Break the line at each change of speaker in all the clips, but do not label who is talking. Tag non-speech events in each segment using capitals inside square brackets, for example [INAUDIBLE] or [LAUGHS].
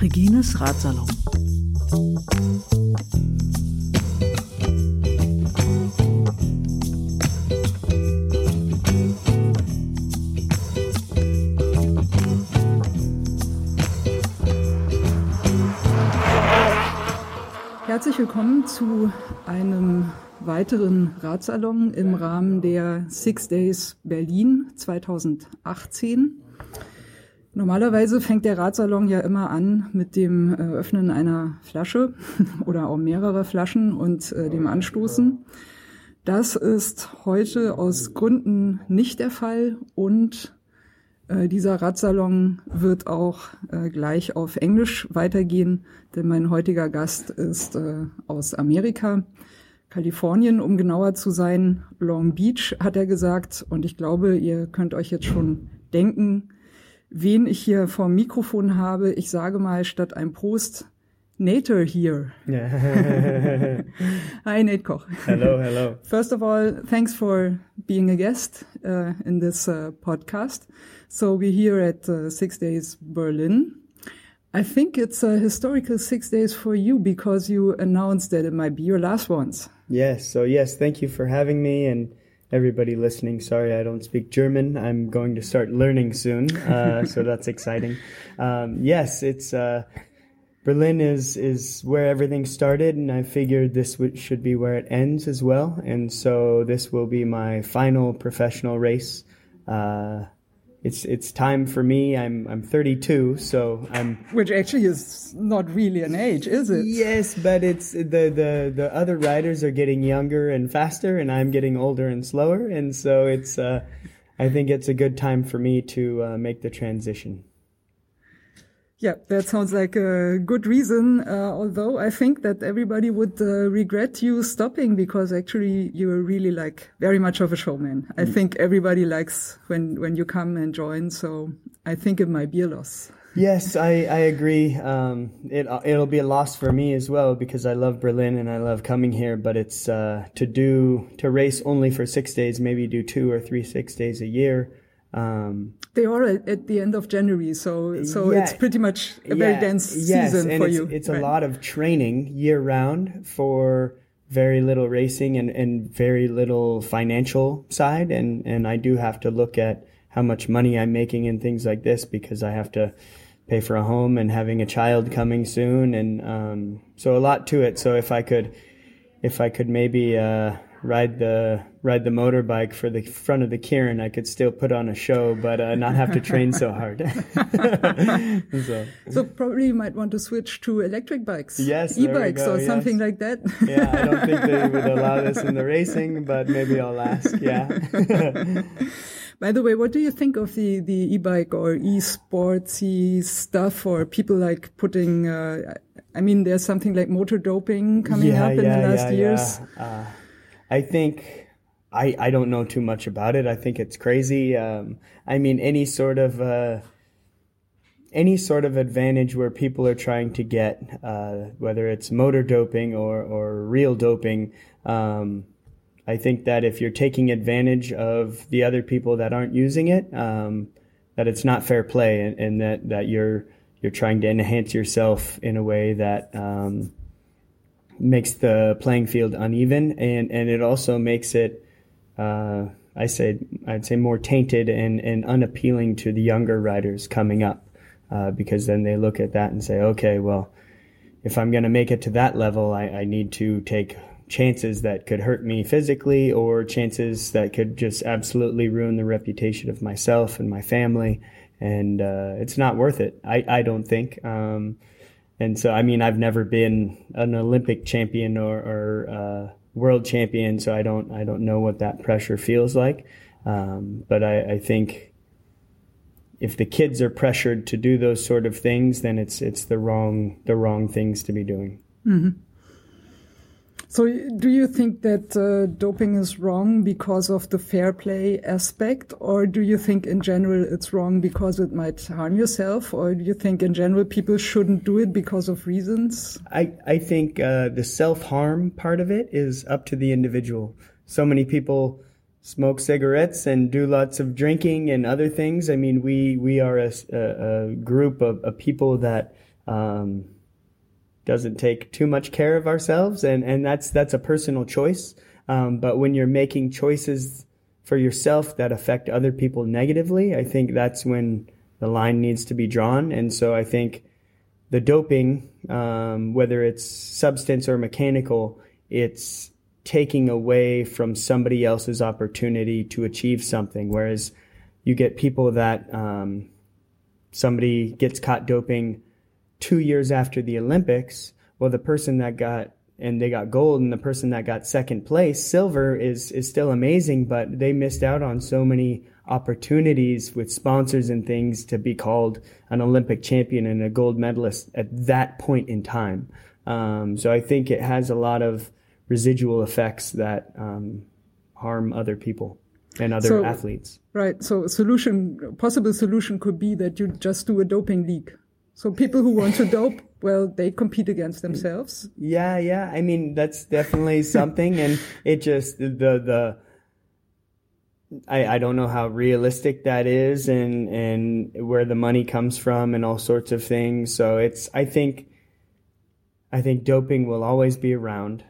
Regines Ratsalon. Herzlich willkommen zu einem weiteren Ratsalon im Rahmen der Six Days Berlin 2018. Normalerweise fängt der Ratsalon ja immer an mit dem äh, Öffnen einer Flasche [LAUGHS] oder auch mehrerer Flaschen und äh, dem Anstoßen. Das ist heute aus Gründen nicht der Fall und äh, dieser Radsalon wird auch äh, gleich auf Englisch weitergehen, denn mein heutiger Gast ist äh, aus Amerika, Kalifornien, um genauer zu sein. Long Beach hat er gesagt und ich glaube, ihr könnt euch jetzt schon denken, wen ich hier vor dem Mikrofon habe. Ich sage mal statt ein Prost, Nater here. [LAUGHS] Hi, Nate Koch.
Hello, hello.
First of all, thanks for being a guest uh, in this uh, podcast. So we're here at uh, Six Days Berlin. I think it's a historical six days for you because you announced that it might be your last ones.
Yes. So yes, thank you for having me and everybody listening. Sorry, I don't speak German. I'm going to start learning soon, uh, so [LAUGHS] that's exciting. Um, yes, it's uh, Berlin is is where everything started, and I figured this w- should be where it ends as well. And so this will be my final professional race. Uh, it's it's time for me. I'm I'm 32, so I'm.
Which actually is not really an age, is it?
Yes, but it's the the the other riders are getting younger and faster, and I'm getting older and slower, and so it's. Uh, I think it's a good time for me to uh, make the transition.
Yeah, that sounds like a good reason. Uh, although I think that everybody would uh, regret you stopping because actually you are really like very much of a showman. I mm. think everybody likes when when you come and join. So I think it might be a loss.
yes, I, I agree. Um, it it'll be a loss for me as well because I love Berlin and I love coming here. But it's uh, to do to race only for six days, maybe do two or three six days a year.
Um, they are at, the end of January, so so yeah, it's pretty much a yeah, very dense
yes,
season
and
for
it's,
you.
It's right. a lot of training year round for very little racing and, and very little financial side, and and I do have to look at how much money I'm making and things like this because I have to pay for a home and having a child coming soon, and um, so a lot to it. So if I could, if I could maybe. Uh, ride the ride the motorbike for the front of the Keirin, I could still put on a show, but uh, not have to train so hard. [LAUGHS]
so. so. probably you might want to switch to electric bikes,
yes,
e-bikes or
yes.
something like that.
yeah, I don't think they [LAUGHS] would allow this in the racing, but maybe I'll ask. Yeah. [LAUGHS]
By the way, what do you think of the, the e-bike or e-sportsy stuff or people like putting, uh, I mean, there's something like motor doping coming
yeah,
up in
yeah,
the last
yeah,
years.
Uh, I think I I don't know too much about it. I think it's crazy. Um, I mean, any sort of uh, any sort of advantage where people are trying to get, uh, whether it's motor doping or or real doping. Um, I think that if you're taking advantage of the other people that aren't using it, um, that it's not fair play, and, and, that that you're you're trying to enhance yourself in a way that um, makes the playing field uneven, and and it also makes it. Uh, I say I'd say more tainted and, and unappealing to the younger riders coming up, uh, because then they look at that and say, okay, well, if I'm going to make it to that level, I, I need to take chances that could hurt me physically or chances that could just absolutely ruin the reputation of myself and my family. And uh, it's not worth it. I, I don't think. Um, and so, I mean, I've never been an Olympic champion or, or uh, world champion, so I don't I don't know what that pressure feels like. Um, but I, I, think if the kids are pressured to do those sort of things, then it's it's the wrong the wrong things to be doing.
Mm-hmm. So, do you think that uh, doping is wrong because of the fair play aspect, or do you think in general it's wrong because it might harm yourself, or do you think in general people shouldn't do it because of reasons?
I, I think uh, the self harm part of it is up to the individual. So many people smoke cigarettes and do lots of drinking and other things. I mean, we we are a, a, a group of, of, people that um, doesn't take too much care of ourselves, and and that's that's a personal choice. Um, but when you're making choices for yourself that affect other people negatively, I think that's when the line needs to be drawn. And so I think the doping, um, whether it's substance or mechanical, it's taking away from somebody else's opportunity to achieve something. Whereas you get people that um, somebody gets caught doping two years after the Olympics. Well, the person that got and they got gold and the person that got second place silver is is still amazing but they missed out on so many opportunities with sponsors and things to be called an olympic champion and a gold medalist at that point in time um, so i think it has a lot of residual effects that um, harm other people and other so, athletes
right so a solution possible solution could be that you just do a doping league so people who want to dope, well, they compete against themselves.
Yeah, yeah. I mean, that's definitely [LAUGHS] something, and it just the the. I, I don't know how realistic that is and, and where the money comes from and all sorts of things. So it's I think I think doping will always be around.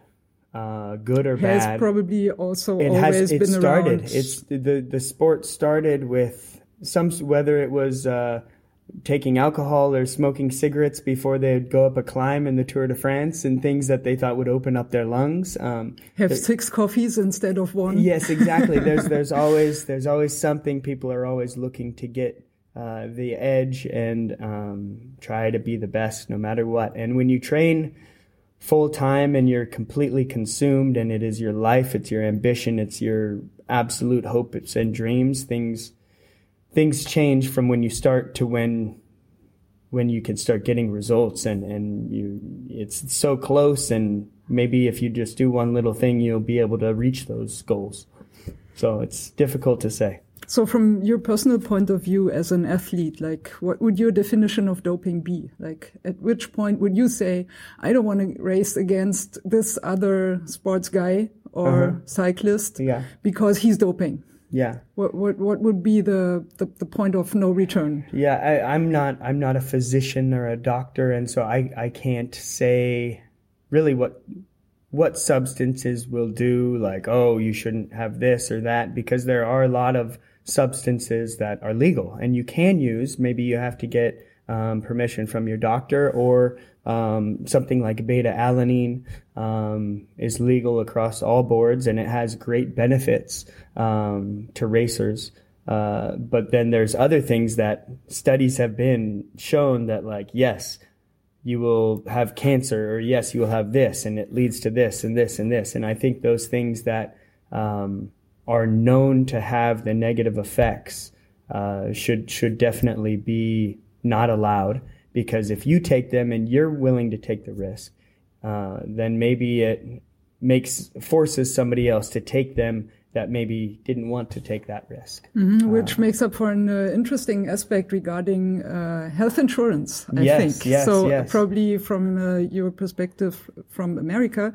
Uh, good or
has
bad.
probably also it always has, it been
started.
around.
It's the the sport started with some whether it was uh, taking alcohol or smoking cigarettes before they'd go up a climb in the Tour de France and things that they thought would open up their lungs. Um,
Have six coffees instead of one.
Yes, exactly. [LAUGHS] there's there's always there's always something people are always looking to get uh, the edge and um, try to be the best no matter what. And when you train full time and you're completely consumed and it is your life, it's your ambition, it's your absolute hopes and dreams, things things change from when you start to when when you can start getting results and and you it's so close and maybe if you just do one little thing you'll be able to reach those goals so it's difficult to say
so from your personal point of view as an athlete like what would your definition of doping be like at which point would you say i don't want to race against this other sports guy or uh-huh. cyclist
yeah.
because he's doping
yeah.
What what what would be the, the, the point of no return?
Yeah, I, I'm not I'm not a physician or a doctor, and so I, I can't say really what what substances will do like oh you shouldn't have this or that because there are a lot of substances that are legal and you can use maybe you have to get um, permission from your doctor or um, something like beta alanine um, is legal across all boards and it has great benefits um, to racers. Uh, but then there's other things that studies have been shown that, like, yes, you will have cancer, or yes, you will have this, and it leads to this and this and this. And I think those things that um, are known to have the negative effects uh, should should definitely be not allowed because if you take them and you're willing to take the risk, uh, then maybe it makes forces somebody else to take them that maybe didn't want to take that risk.
Mm-hmm, which uh, makes up for an uh, interesting aspect regarding uh, health insurance, I
yes,
think.
Yes,
so
yes.
probably from uh, your perspective from America,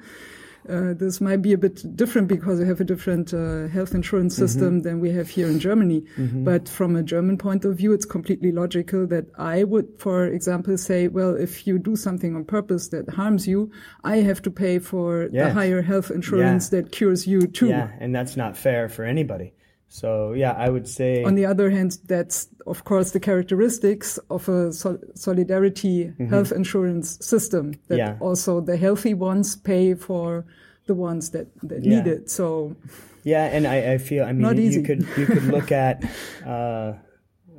uh, this might be a bit different because we have a different uh, health insurance mm-hmm. system mm-hmm. than we have here in Germany. Mm-hmm. But from a German point of view, it's completely logical that I would, for example, say, well, if you do something on purpose that harms you, I have to pay for yes. the higher health insurance yeah. that cures you too.
Yeah, and that's not fair for anybody. So yeah, I would say.
On the other hand, that's of course the characteristics of a sol- solidarity mm-hmm. health insurance system. That yeah. also the healthy ones pay for the ones that, that yeah. need it. So.
Yeah, and I, I feel I mean you, could you could look [LAUGHS] at uh,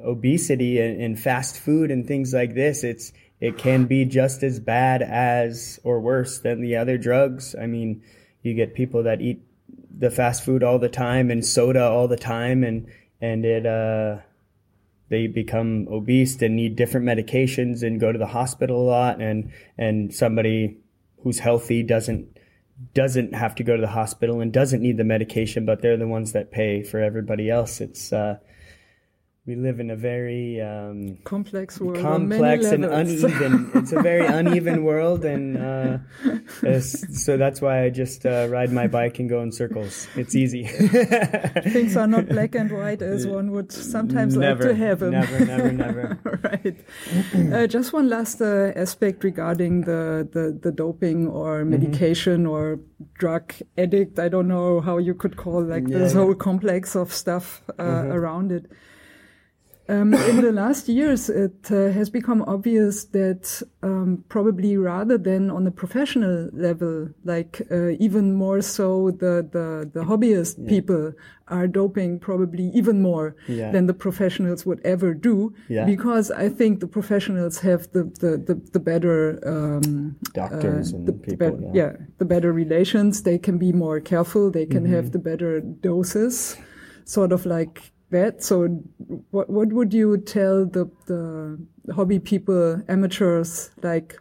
obesity and, and fast food and things like this. It's it can be just as bad as or worse than the other drugs. I mean, you get people that eat the fast food all the time and soda all the time and and it uh they become obese and need different medications and go to the hospital a lot and and somebody who's healthy doesn't doesn't have to go to the hospital and doesn't need the medication but they're the ones that pay for everybody else. It's uh we live in a very um,
complex world.
Complex and uneven. it's a very [LAUGHS] uneven world, and uh, so that's why I just uh, ride my bike and go in circles. It's easy. [LAUGHS]
Things are not black and white as one would sometimes
never,
like to have them.
Never, never, never. [LAUGHS]
right. Uh, just one last uh, aspect regarding the, the, the doping or mm-hmm. medication mm-hmm. or drug addict. I don't know how you could call like yeah, this whole complex of stuff uh, mm-hmm. around it. Um, in the last years, it uh, has become obvious that um, probably rather than on a professional level, like uh, even more so, the the, the hobbyist yeah. people are doping probably even more yeah. than the professionals would ever do, yeah. because I think the professionals have the the the, the better
um, doctors uh, and the, people,
the yeah. the better relations. They can be more careful. They can mm-hmm. have the better doses, sort of like that. So, what what would you tell the the hobby people, amateurs, like?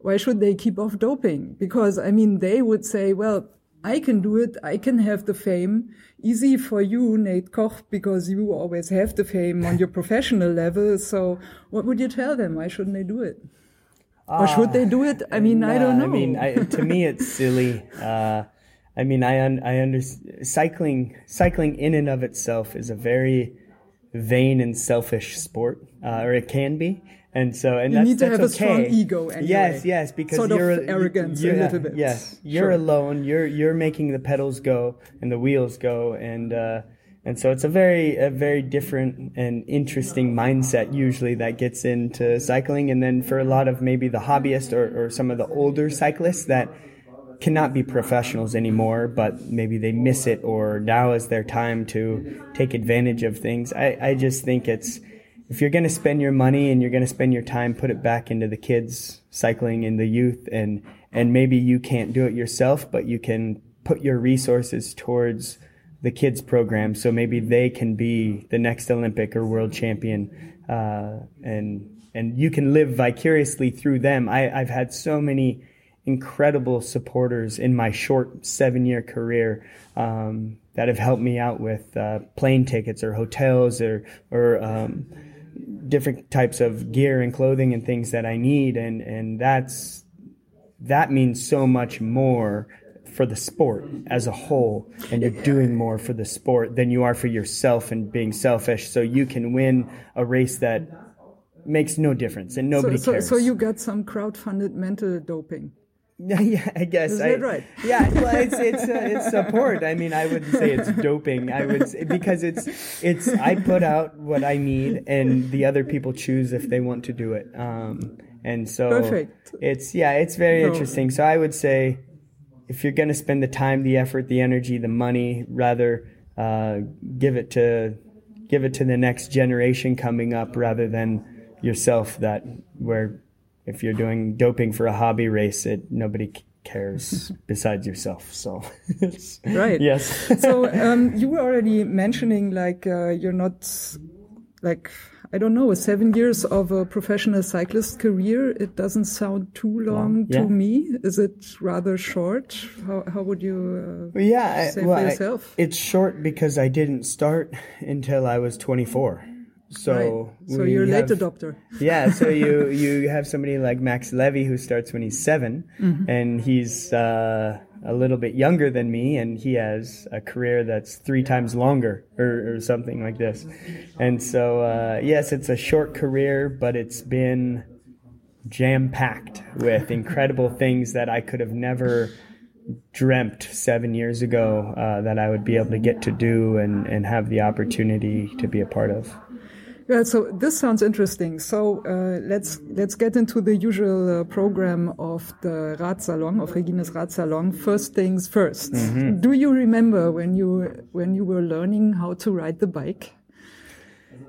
Why should they keep off doping? Because I mean, they would say, well, I can do it. I can have the fame. Easy for you, Nate Koch, because you always have the fame on your [LAUGHS] professional level. So what would you tell them? Why shouldn't they do it? Uh, or should they do it? I mean, I don't know. I
mean, I, to me, it's [LAUGHS] silly. Uh, I mean, I un, I understand cycling. Cycling in and of itself is a very vain and selfish sport, uh, or it can be. And so, and
you
that's,
need to
that's
have
okay.
a strong ego. Anyway.
Yes, yes, because
sort
you're
of arrogance
you're,
a little bit.
Yes, you're sure. alone. You're you're making the pedals go and the wheels go, and uh, and so it's a very a very different and interesting mindset usually that gets into cycling. And then for a lot of maybe the hobbyist or, or some of the older cyclists that cannot be professionals anymore, but maybe they miss it or now is their time to take advantage of things. I, I just think it's, if you're going to spend your money and you're going to spend your time, put it back into the kids cycling and the youth and, and maybe you can't do it yourself, but you can put your resources towards the kids program. So maybe they can be the next Olympic or world champion. Uh, and, and you can live vicariously through them. I, I've had so many, incredible supporters in my short seven year career um, that have helped me out with uh, plane tickets or hotels or or um, different types of gear and clothing and things that I need and and that's that means so much more for the sport as a whole and you're doing more for the sport than you are for yourself and being selfish so you can win a race that makes no difference and nobody
so, so,
cares.
So you got some crowd-funded mental doping. [LAUGHS]
Yeah, I guess.
Is
I,
that right? [LAUGHS]
Yeah, well, it's it's uh, it's support. I mean, I wouldn't say it's doping. I would say, because it's it's I put out what I need, and the other people choose if they want to do it. Um, and so
Perfect.
it's yeah, it's very no. interesting. So I would say, if you're going to spend the time, the effort, the energy, the money, rather uh, give it to give it to the next generation coming up, rather than yourself. That where if you're doing doping for a hobby race, it nobody cares [LAUGHS] besides yourself. So, [LAUGHS]
right.
Yes. [LAUGHS]
so um, you were already mentioning like uh, you're not like I don't know seven years of a professional cyclist career. It doesn't sound too long yeah. to me. Is it rather short? How how would you uh,
yeah
say
well,
for yourself?
I, it's short because I didn't start until I was 24. So,
right. so you're a late adopter. [LAUGHS]
yeah. So you you have somebody like Max Levy who starts when he's 7 mm-hmm. and he's uh, a little bit younger than me, and he has a career that's three times longer, or, or something like this. And so, uh, yes, it's a short career, but it's been jam packed with [LAUGHS] incredible things that I could have never dreamt seven years ago uh, that I would be able to get to do and, and have the opportunity to be a part of.
Yeah, so this sounds interesting. So uh, let's let's get into the usual uh, program of the Radsalon of Regines Radsalon. First things 1st mm -hmm. Do you remember when you when you were learning how to ride the bike?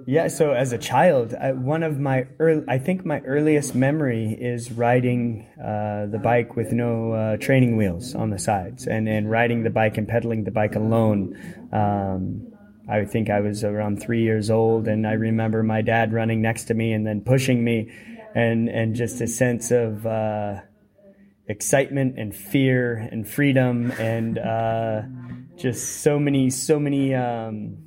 Yeah, so as a child, I, one of my early, I think my earliest memory is riding uh, the bike with no uh, training wheels on the sides, and and riding the bike and pedaling the bike alone. Um, I think I was around three years old, and I remember my dad running next to me and then pushing me, and and just a sense of uh, excitement and fear and freedom and uh, just so many so many um,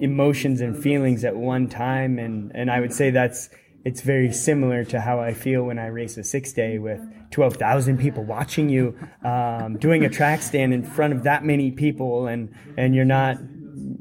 emotions and feelings at one time, and and I would say that's it's very similar to how I feel when I race a six day with 12,000 people watching you, um, doing a track stand in front of that many people, and, and you're not,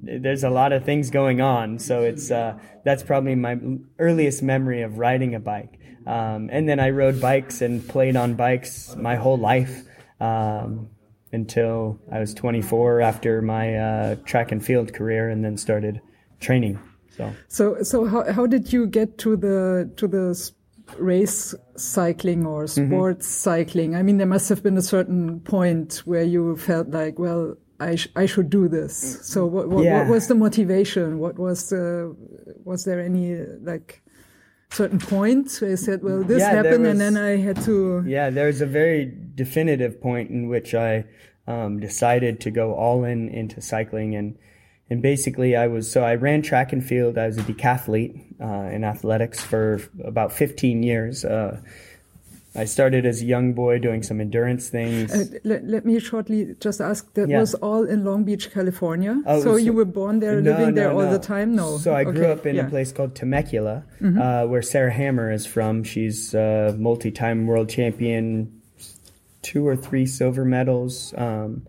there's a lot of things going on. So it's, uh, that's probably my earliest memory of riding a bike. Um, and then I rode bikes and played on bikes my whole life um, until I was 24 after my uh, track and field career and then started training. So,
so, so how, how did you get to the, to the race cycling or mm-hmm. sports mm -hmm. cycling? I mean, there must have been a certain point where you felt like, well, I, sh I should do this. So what, what, yeah. what, was the motivation? What was the, was there any like certain point where you said, well, this yeah, happened was, and then I had to.
Yeah, there's a very definitive point in which I um, decided to go all in into cycling and and basically I was so I ran track and field. I was a decathlete uh, in athletics for about 15 years. Uh, I started as a young boy doing some endurance things. Uh,
let, let, me shortly just ask. That yeah. was all in Long Beach, California. Oh, so, so, you were born there, no, living no, there all no. the time. No.
So I grew up in yeah. a place called Temecula, mm -hmm. where Sarah Hammer is from. She's a multi-time world champion, two or three silver medals. Um,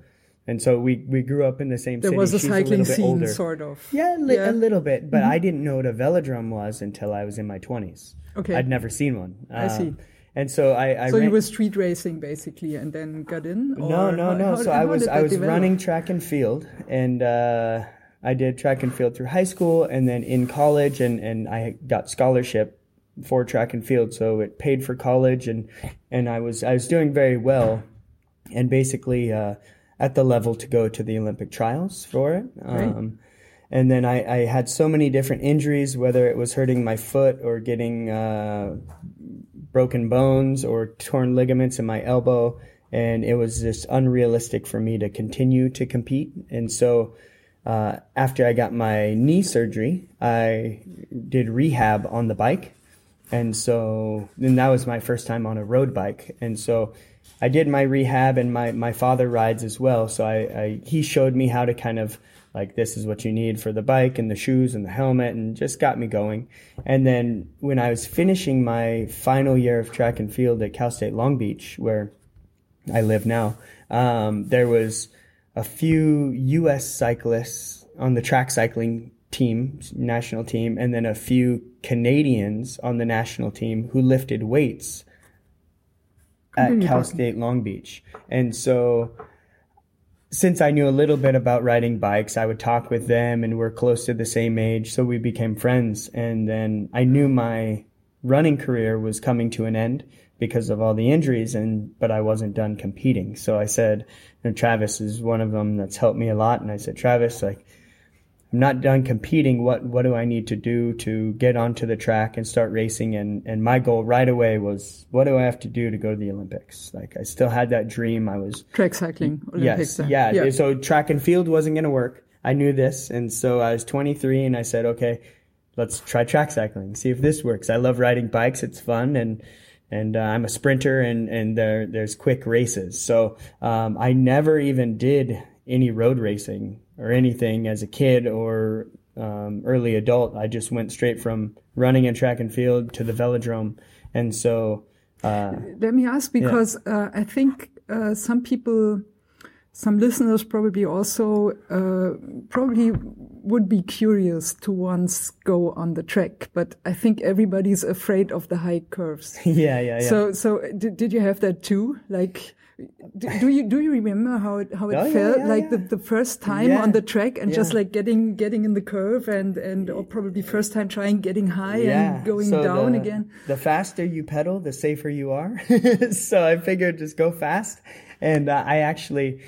and so we, we grew up in the same
there
city.
was a
She's
cycling
a
scene, older. sort of.
Yeah, li- yeah, a little bit. But mm-hmm. I didn't know what a velodrome was until I was in my 20s.
Okay.
I'd never seen one.
I see.
And so I, I
so ran- you were street racing basically, and then got in.
no, no, no. How, so how I was I was develop? running track and field, and uh, I did track and field through high school, and then in college, and and I got scholarship for track and field, so it paid for college, and and I was I was doing very well, and basically. Uh, at the level to go to the Olympic trials for it. Um, and then I, I, had so many different injuries, whether it was hurting my foot or getting uh, broken bones or torn ligaments in my elbow. And it was just unrealistic for me to continue to compete. And so uh, after I got my knee surgery, I did rehab on the bike. And so then that was my first time on a road bike. And so I did my rehab and my, my father rides as well. So I, I, he showed me how to kind of like this is what you need for the bike and the shoes and the helmet and just got me going. And then when I was finishing my final year of track and field at Cal State Long Beach, where I live now, um, there was a few U.S. cyclists on the track cycling team, national team, and then a few Canadians on the national team who lifted weights at Cal State Long Beach. And so since I knew a little bit about riding bikes, I would talk with them and we're close to the same age. So we became friends. And then I knew my running career was coming to an end because of all the injuries and but I wasn't done competing. So I said, Travis is one of them that's helped me a lot. And I said, Travis, like I'm not done competing. What what do I need to do to get onto the track and start racing? And and my goal right away was what do I have to do to go to the Olympics? Like I still had that dream. I was
track cycling.
Olympics yes, yeah. yeah. So track and field wasn't going to work. I knew this, and so I was 23, and I said, okay, let's try track cycling. See if this works. I love riding bikes. It's fun and and uh, I'm a sprinter and and there there's quick races. So um, I never even did any road racing or anything as a kid or um, early adult. I just went straight from running and track and field to the velodrome, and so. Uh,
Let me ask because yeah. uh, I think uh, some people, some listeners probably also uh, probably would be curious to once go on the track, but I think everybody's afraid of the high curves. [LAUGHS]
yeah, yeah, yeah.
So, so did, did you have that too? Like do, do, you do you remember how it how it [LAUGHS] oh, felt yeah, yeah, like yeah. The, the first time on the track and just like getting getting in the curve and and or probably first time trying getting high and going so down
the,
again
the faster you pedal the safer you are [LAUGHS] so i figured just go fast and uh, i actually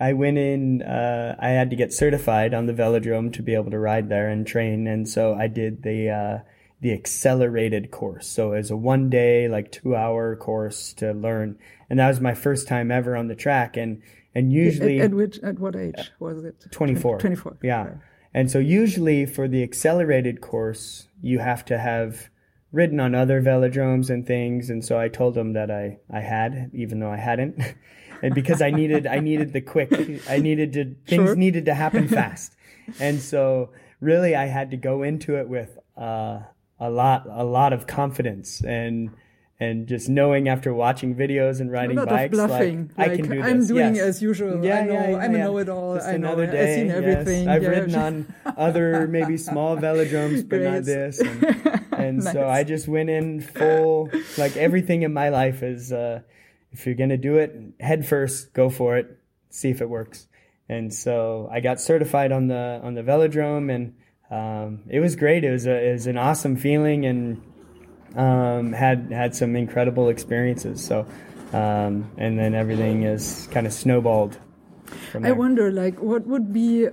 I went in, uh, I had to get certified on the velodrome to be able to ride there and train. And so I did the, uh, the accelerated course. So it was a one day, like two hour course to learn. And that was my first time ever on the track. And, and usually.
At, at which, at what age was it?
24.
24.
Yeah. And so usually for the accelerated course, you have to have ridden on other velodromes and things. And so I told them that I, I had, even though I hadn't. [LAUGHS] and because I needed, I needed the quick, I needed to, things sure. needed to happen [LAUGHS] fast. and so really I had to go into it with uh, a lot a lot of confidence and and just knowing after watching videos and riding
a lot
bikes,
of bluffing.
like,
like,
I can do this.
I'm doing
yes.
as usual.
Yeah,
I know.
yeah, yeah,
I'm a
yeah.
know-it-all.
Just
I know.
another day.
I've seen
yes.
everything.
I've
yeah.
ridden [LAUGHS] on other maybe small velodromes, but not this. And, and so [LAUGHS] I just went in full. Like everything in my life is, uh, if you're gonna do it, head first, go for it, see if it works. And so I got certified on the on the velodrome, and um, it was great. It was a, it was an awesome feeling, and um, had had some incredible experiences. So, um, and then everything is kind of snowballed.
I wonder, like, what would be uh,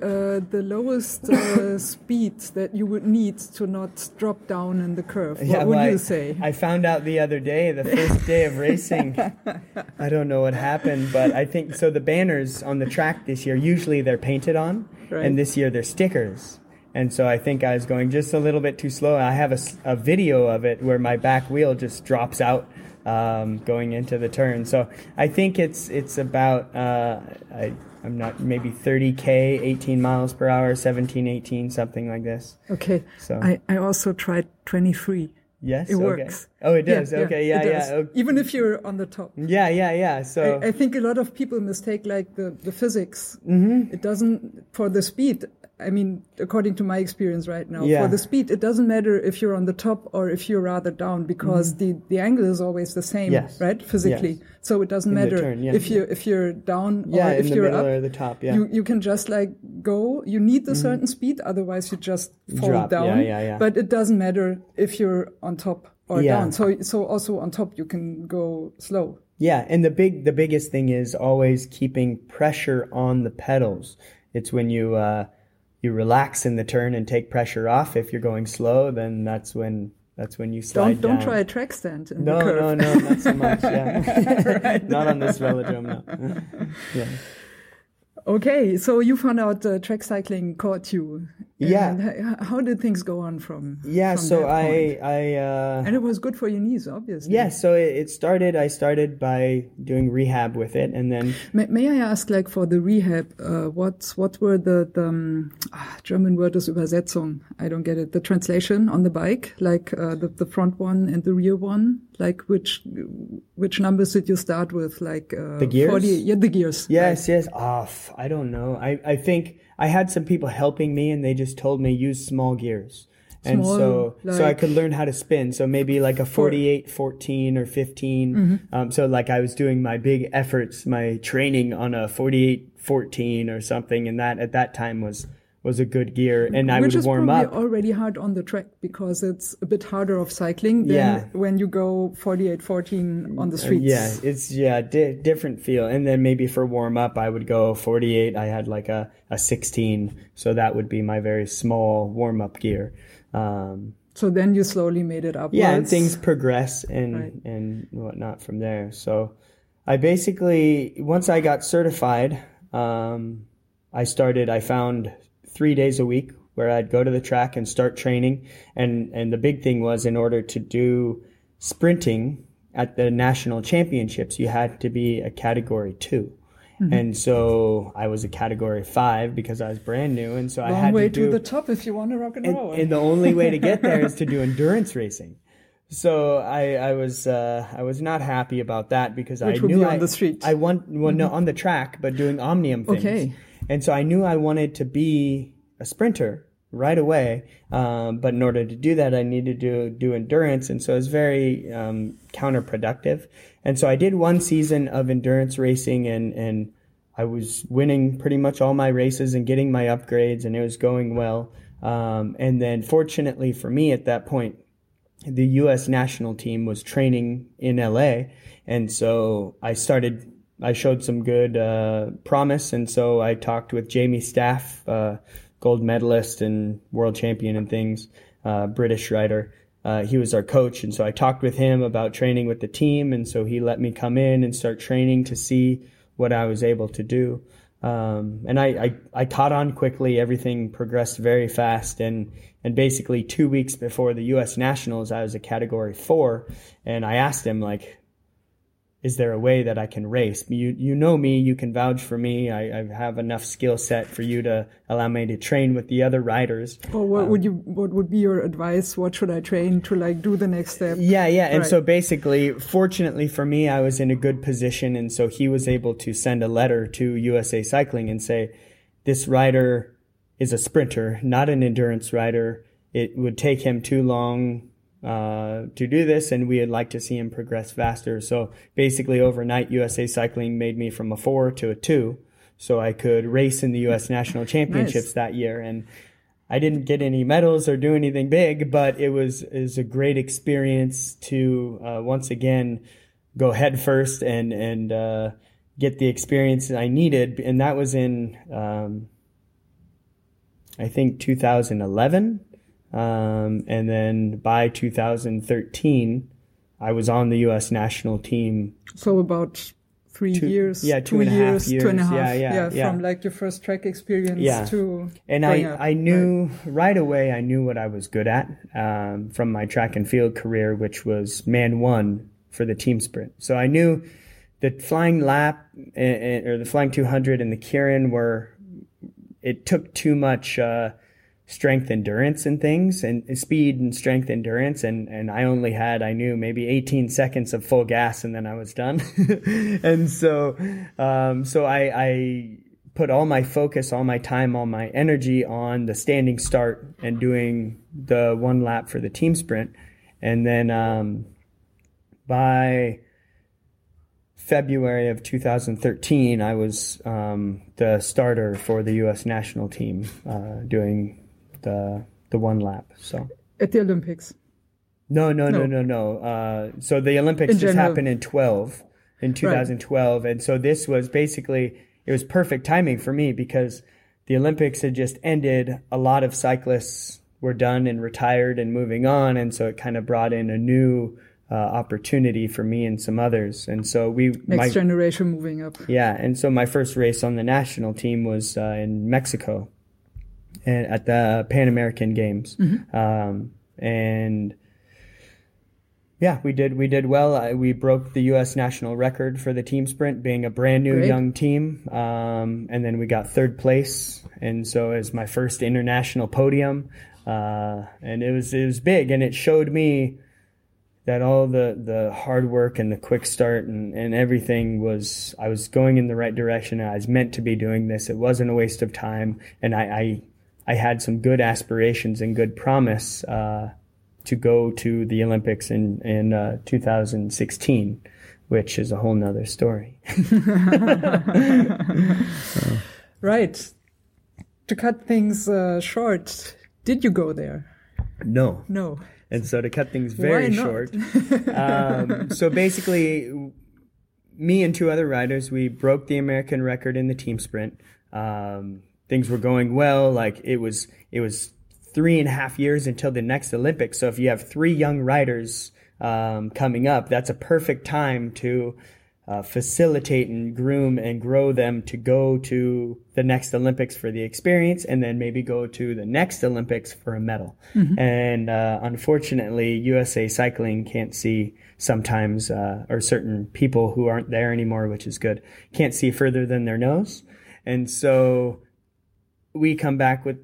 the lowest uh, [LAUGHS] speed that you would need to not drop down in the curve? What
Yeah,
would
well, I-
you say?
I found out the other day, the first day of racing. [LAUGHS] I don't know what happened, but I think so. The banners on the track this year, usually they're painted on,
Right.
and this year they're stickers. And so I think I was going just a little bit too slow. I have a video of it where my back wheel just drops out um, going into the turn. So I think it's it's about uh, I, I'm not maybe 30k, 18 miles per hour, 17, 18, something like this.
okay.
So
I, I also tried 23.
yes,
It
okay.
works.
Oh, it does. okay, yeah,
it
yeah. okay.
Even if you're on the top.
Yeah, yeah, yeah. So
I, I think a lot of people mistake like the, the physics.
Mm-hmm.
It doesn't for the speed. I mean, according to my experience right now,
Yeah.
for the speed, it doesn't matter if you're on the top or if you're rather down because the, the angle is always the same,
Mm-hmm. Yes.
right? Physically,
Yes.
so it doesn't
In
matter
turn, yeah.
if you if you're down
yeah,
or if
the
you're up.
or the top. Yeah.
You you can just like go. You need a certain speed, otherwise you just fall
Mm-hmm. Drop,
down.
yeah, yeah, yeah.
But it doesn't matter if you're on top or down. So so also on top you can go slow.
yeah, and the big, the biggest thing is always keeping pressure on the pedals. It's when you uh, you relax in the turn and take pressure off. If you're going slow, then that's when that's when you slide
Don't don't
down.
try a track stand in
No,
the curve.
no, no, not so much. Yeah, [LAUGHS] [LAUGHS] not on this velodrome. No. [LAUGHS] yeah.
Okay, so you found out uh, track cycling caught you.
Yeah.
How did things go on from?
Yeah.
from
So I? I. Uh,
and it was good for your knees, obviously.
yeah. So it, it started. I started by doing rehab with it, and then
May, may I ask, like for the rehab, uh, what what were the, the um, ah, German word is Übersetzung? I don't get it. The translation on the bike, like uh, the the front one and the rear one, like which which numbers did you start with? Like uh,
The gears?
40, yeah, the gears.
Yes, yes. Off. I don't know. I, I think I had some people helping me and they just told me use small gears. And
Small,
so so I could learn how to spin. So maybe like a 48, 14 or 15.
Mm-hmm.
Um, so like I was doing my big efforts, my training on a 48, 14 or something. And that at that time was, was a good gear. And I
Which
would
is
warm
probably
up.
already hard on the track because it's a bit harder of cycling than
Yeah.
when you go 48, 14 on the streets.
Yeah, it's yeah, di- different feel. And then maybe for warm up, I would go 48. I had like a, a 16, so that would be my very small warm up gear. Um,
So then you slowly made it up.
yeah, and things progress and
Right.
and whatnot from there. So I basically once I got certified, um, I started. I found three days a week where I'd go to the track and start training. And and the big thing was in order to do sprinting at the national championships, you had to be a category 2
Mm-hmm.
And so I was a category five because I was brand new, and so I had
way
to
to,
do
the top if you want to rock and,
and,
roll.
and the only way to get there is to do [LAUGHS] endurance racing. So I, I was uh, I was not happy about that because
Which
I knew
be on
I,
the street. Mm-hmm.
I want well no on the track but doing omnium things.
Okay.
And so I knew I wanted to be a sprinter right away. Um, but in order to do that, I needed to do endurance, and so it was very um, counterproductive. And so I did one season of endurance racing, and and I was winning pretty much all my races and getting my upgrades, and it was going well. Um, and then, fortunately for me, at that point, the U.S. national team was training in LA, and so I started. I showed some good uh, promise, and so I talked with Jamie Staff, uh, gold medalist and world champion and things, uh, British rider. Uh, he was our coach, and so I talked with him about training with the team, and so he let me come in and start training to see what I was able to do. Um, and I, I, I caught on quickly. Everything progressed very fast. And, and basically two weeks before the U.S. Nationals, I was a category four. And I asked him, like, is there a way that I can race? You you know me, you can vouch for me. I, I have enough skill set for you to allow me to train with the other riders.
Well, what um, would you what would be your advice? What should I train to like do the next step?
Yeah, yeah. And right. so basically, fortunately for me, I was in a good position, and so he was able to send a letter to USA Cycling and say, "This rider is a sprinter, not an endurance rider. It would take him too long uh, to do this, and we would like to see him progress faster. So basically, overnight, USA Cycling made me from a four to a two, so I could race in the U.S. National Championships nice. that year. And I didn't get any medals or do anything big, but it was is a great experience to uh, once again go head first and and uh, get the experience I needed. And that was in um, I think 2011 um, and then by 2013, I was on the U.S. national team.
So about three
two,
years,
yeah, two, two and years, half years,
two and a half,
yeah, yeah,
yeah, yeah. from like your first track experience
yeah.
to.
And I, up, I knew right. right. away, I knew what I was good at um, from my track and field career, which was man one for the team sprint. So I knew the flying lap and, or the flying 200 and the Keirin were, it took too much. Uh, strength endurance and things and speed and strength endurance and and I only had I knew maybe 18 seconds of full gas and then I was done [LAUGHS] and so um, so I, I put all my focus all my time all my energy on the standing start and doing the one lap for the team sprint and then um, by February of 2013, I was um, the starter for the U.S. national team, uh, doing the the one lap. So
at the Olympics.
No, no, no, no, no. Uh, so the Olympics in just general. happened in twelve, in 2012, right. and so this was basically it was perfect timing for me because the Olympics had just ended. A lot of cyclists were done and retired and moving on, and so it kind of brought in a new uh, opportunity for me and some others. And so we
next my, generation moving up.
Yeah, and so my first race on the national team was uh, in Mexico at the Pan American Games, mm-hmm. um, and yeah, we did we did well. I, we broke the U.S. national record for the team sprint, being a brand new Great. young team, um, and then we got third place, and so it was my first international podium, uh, and it was it was big, and it showed me that all the, the hard work and the quick start and, and everything was I was going in the right direction. I was meant to be doing this. It wasn't a waste of time, and I, I I had some good aspirations and good promise uh, to go to the Olympics in in uh, 2016, which is a whole nother story. [LAUGHS] [LAUGHS]
right. To cut things uh, short, did you go there?
No.
No.
And so to cut things very short, [LAUGHS] um, so basically, me and two other riders, we broke the American record in the team sprint. Um, things were going well. Like it was, it was three and a half years until the next Olympics. So if you have three young riders um, coming up, that's a perfect time to uh, facilitate and groom and grow them to go to the next Olympics for the experience and then maybe go to the next Olympics for a medal. Mm-hmm. And uh, unfortunately, USA Cycling can't see sometimes, uh, or certain people who aren't there anymore, which is good, can't see further than their nose. And so we come back with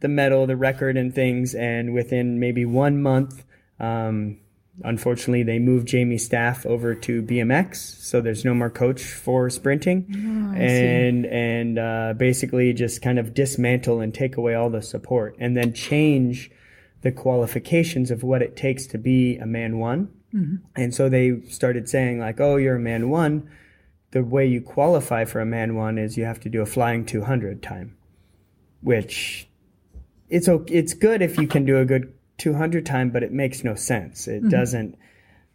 the medal, the record, and things, and within maybe one month, um, unfortunately, they moved Jamie Staff over to BMX, so there's no more coach for sprinting, oh, and and uh, basically just kind of dismantle and take away all the support, and then change the qualifications of what it takes to be a man one. Mm-hmm. And so they started saying like, "Oh, you're a man one." The way you qualify for a man one is you have to do a flying 200 time which it's okay it's good if you can do a good 200 time, but it makes no sense. It mm-hmm. doesn't.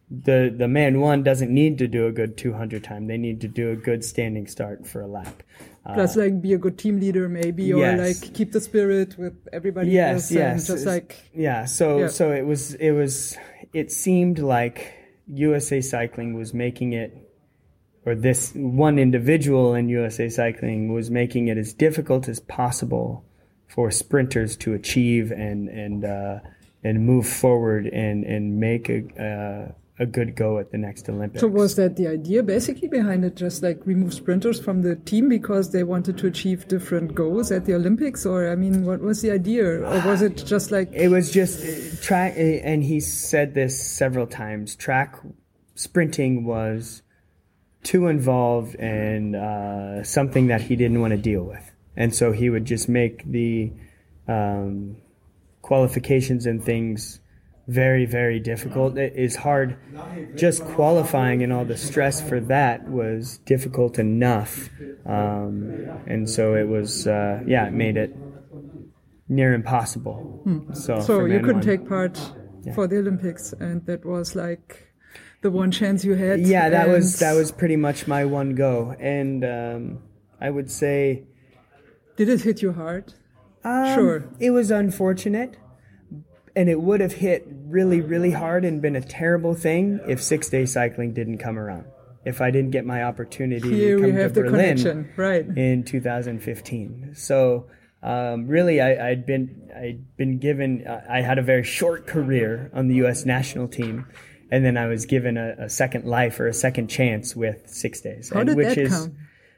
The the man one doesn't need to do a good 200 time. They need to do a good standing start for a lap.
Plus, uh, like be a good team leader, maybe, or yes. like keep the spirit with everybody
yes,
else.
Yes,
just like
yeah. So yeah. so it was it was it seemed like USA Cycling was making it or this one individual in USA Cycling was making it as difficult as possible for sprinters to achieve and and uh, and move forward and and make a uh, a good go at the next Olympics.
So was that the idea basically behind it? Just like remove sprinters from the team because they wanted to achieve different goals at the Olympics, or I mean, what was the idea, or was it just like
it was just uh, track? And he said this several times. Track sprinting was too involved in uh, something that he didn't want to deal with, and so he would just make the um, qualifications and things very very difficult. It is hard. Just qualifying and all the stress for that was difficult enough. Um, and so it was uh, yeah it made it near impossible.
Hmm.
so
so you couldn't
on-
take part for the Olympics, and that was like the one chance you had.
yeah that was that was pretty much my one go and um, i would say
Did it hit you hard?
Um,
Sure.
It was unfortunate, and it would have hit really, really hard and been a terrible thing if six day cycling didn't come around. If I didn't get my opportunity
Here
to
we
come
have
to
the
Berlin
connection, right?
in 2015. So um, really, I, I'd been I'd been given I had a very short career on the U.S. national team, and then I was given a, a second life or a second chance with six days.
How
and
did
which
that
is,
come?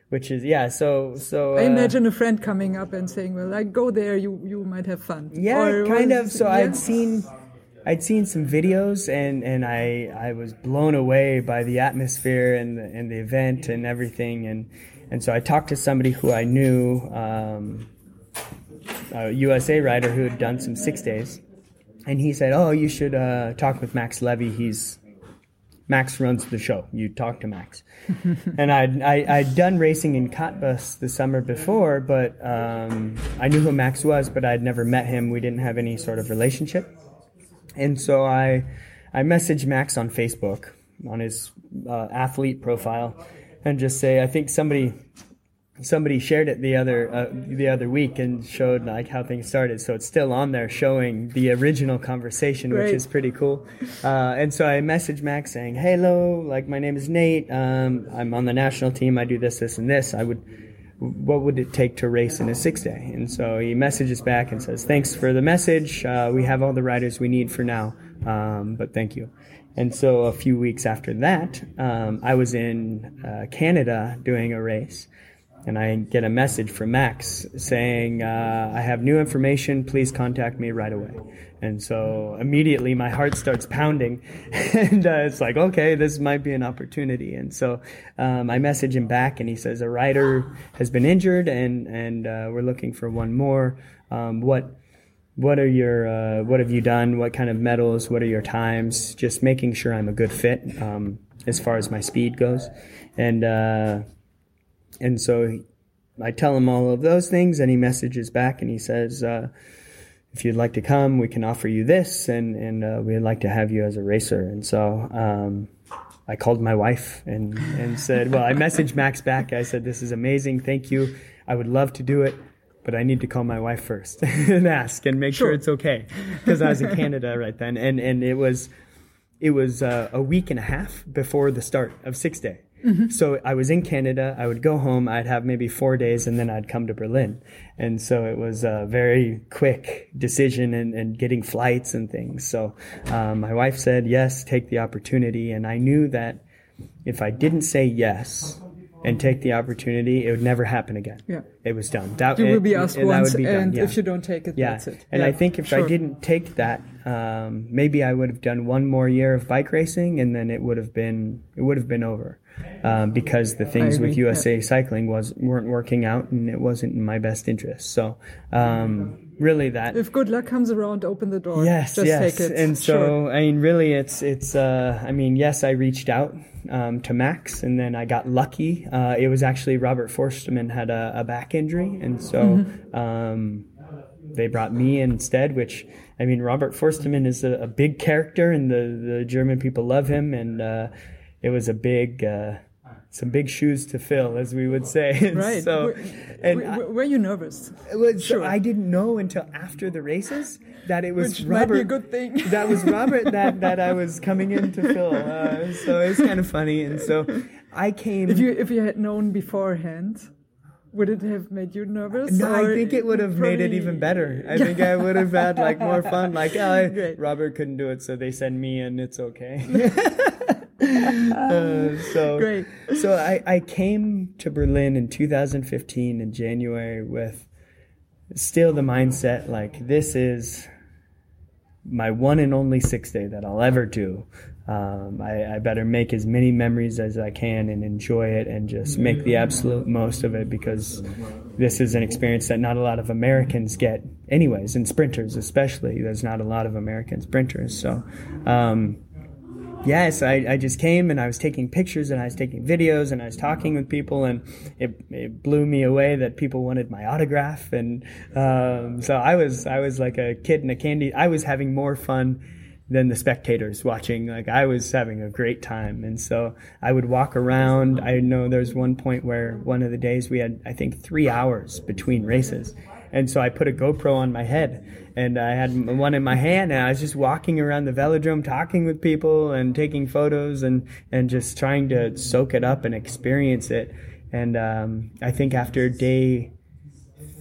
Which is yeah. So so
I
uh,
imagine a friend coming up and saying, "Well, I go there. You you might have fun."
Yeah,
Or
kind of. So
yeah?
I'd seen, I'd seen some videos, and and I I was blown away by the atmosphere and the, and the event and everything, and and so I talked to somebody who I knew, um, a USA rider who had done some six days, and he said, "Oh, you should uh, talk with Max Levy. He's." Max runs the show. You talk to Max, [LAUGHS] and I'd I, I'd done racing in Cottbus the summer before, but um, I knew who Max was, but I'd never met him. We didn't have any sort of relationship, and so I I messaged Max on Facebook on his uh, athlete profile, and just say I think somebody somebody shared it the other uh, the other week and showed like how things started. So it's still on there showing the original conversation which is pretty cool. Uh, and so i messaged max saying hello like my name is nate. Um, i'm on the national team. I do this this and this. I would what would it take to race in a six day? And so he messages back and says thanks for the message. Uh, we have all the riders we need for now um, but thank you. And so a few weeks after that um, i was in uh, canada doing a race and I get a message from Max saying, uh, I have new information, please contact me right away. And so immediately my heart starts pounding, [LAUGHS] and uh, it's like, okay, this might be an opportunity. And so um, I message him back, and he says, a rider has been injured, and, and uh, we're looking for one more. Um, what what are your uh, what have you done what kind of medals what are your times just making sure i'm a good fit um, as far as my speed goes and uh, and so I tell him all of those things, and he messages back and he says, uh, "If you'd like to come, we can offer you this, and and uh, we'd like to have you as a racer." And so um, I called my wife and and said, "Well, I messaged Max back. I said, this is amazing. Thank you. I would love to do it." But I need to call my wife first [LAUGHS] and ask and make sure,
Sure.
it's okay because I was in Canada right then, and and it was it was uh, a week and a half before the start of six day. So I was in Canada. I would go home. I'd have maybe four days, and then I'd come to Berlin. And so it was a very quick decision and, and getting flights and things. So um, my wife said yes, take the opportunity, and I knew that if I didn't say yes and take the opportunity, it would never happen again.
Yeah.
It was done. That,
You will be asked
it-
once,
would be
and
yeah.
if you don't take it,
Yeah,
that's it.
and
Yeah,
I think if I didn't take that, um, maybe I would have done one more year of bike racing, and then it would have been it would have been over, um, because the things with
agree, yeah.
USA Cycling was weren't working out, and it wasn't in my best interest. So, um, really, that
If good luck comes around, open the door.
Yes,
Just
yes.
take it.
And so,
Sure.
I mean, really, it's it's. Uh, I mean, yes, I reached out um, to Max, and then I got lucky. Uh, it was actually Robert Förstemann had a, a back injury, and so
Mm-hmm.
um, they brought me instead. Which I mean, Robert Förstemann is a, a big character, and the the German people love him, and uh, it was a big. Uh, some big shoes to fill, as we would say. [LAUGHS]
Right.
So,
Were-
and
were, were you nervous?
was,
Sure.
I didn't know until after the races that it was
Which might
Robert.
be a good thing. [LAUGHS]
that was Robert that, that I was coming in to fill. [LAUGHS] Uh, so it's kind of funny. And so I came.
If you if you had known beforehand, would it have made you nervous?
No, I think it would have made it even better. I think I would have had like more fun. Like, oh, Robert couldn't do it, so they send me, and it's okay. [LAUGHS] uh, so [LAUGHS]
Great.
so I, I came to Berlin in 2015 in January with still the mindset like this is my one and only six day that I'll ever do. Um, I, I, better make as many memories as I can and enjoy it and just make the absolute most of it because this is an experience that not a lot of Americans get, anyways, and sprinters especially. There's not a lot of American sprinters. So, um, yes, I, I just came and I was taking pictures and I was taking videos and I was talking with people and it, it blew me away that people wanted my autograph and um, so I was I was like a kid in a candy. I was having more fun than the spectators watching. Like I was having a great time, and so I would walk around. I know there's one point where one of the days we had I think three hours between races, and so I put a GoPro on my head and I had one in my hand and I was just walking around the velodrome talking with people and taking photos and, and just trying to soak it up and experience it. And um, I think after day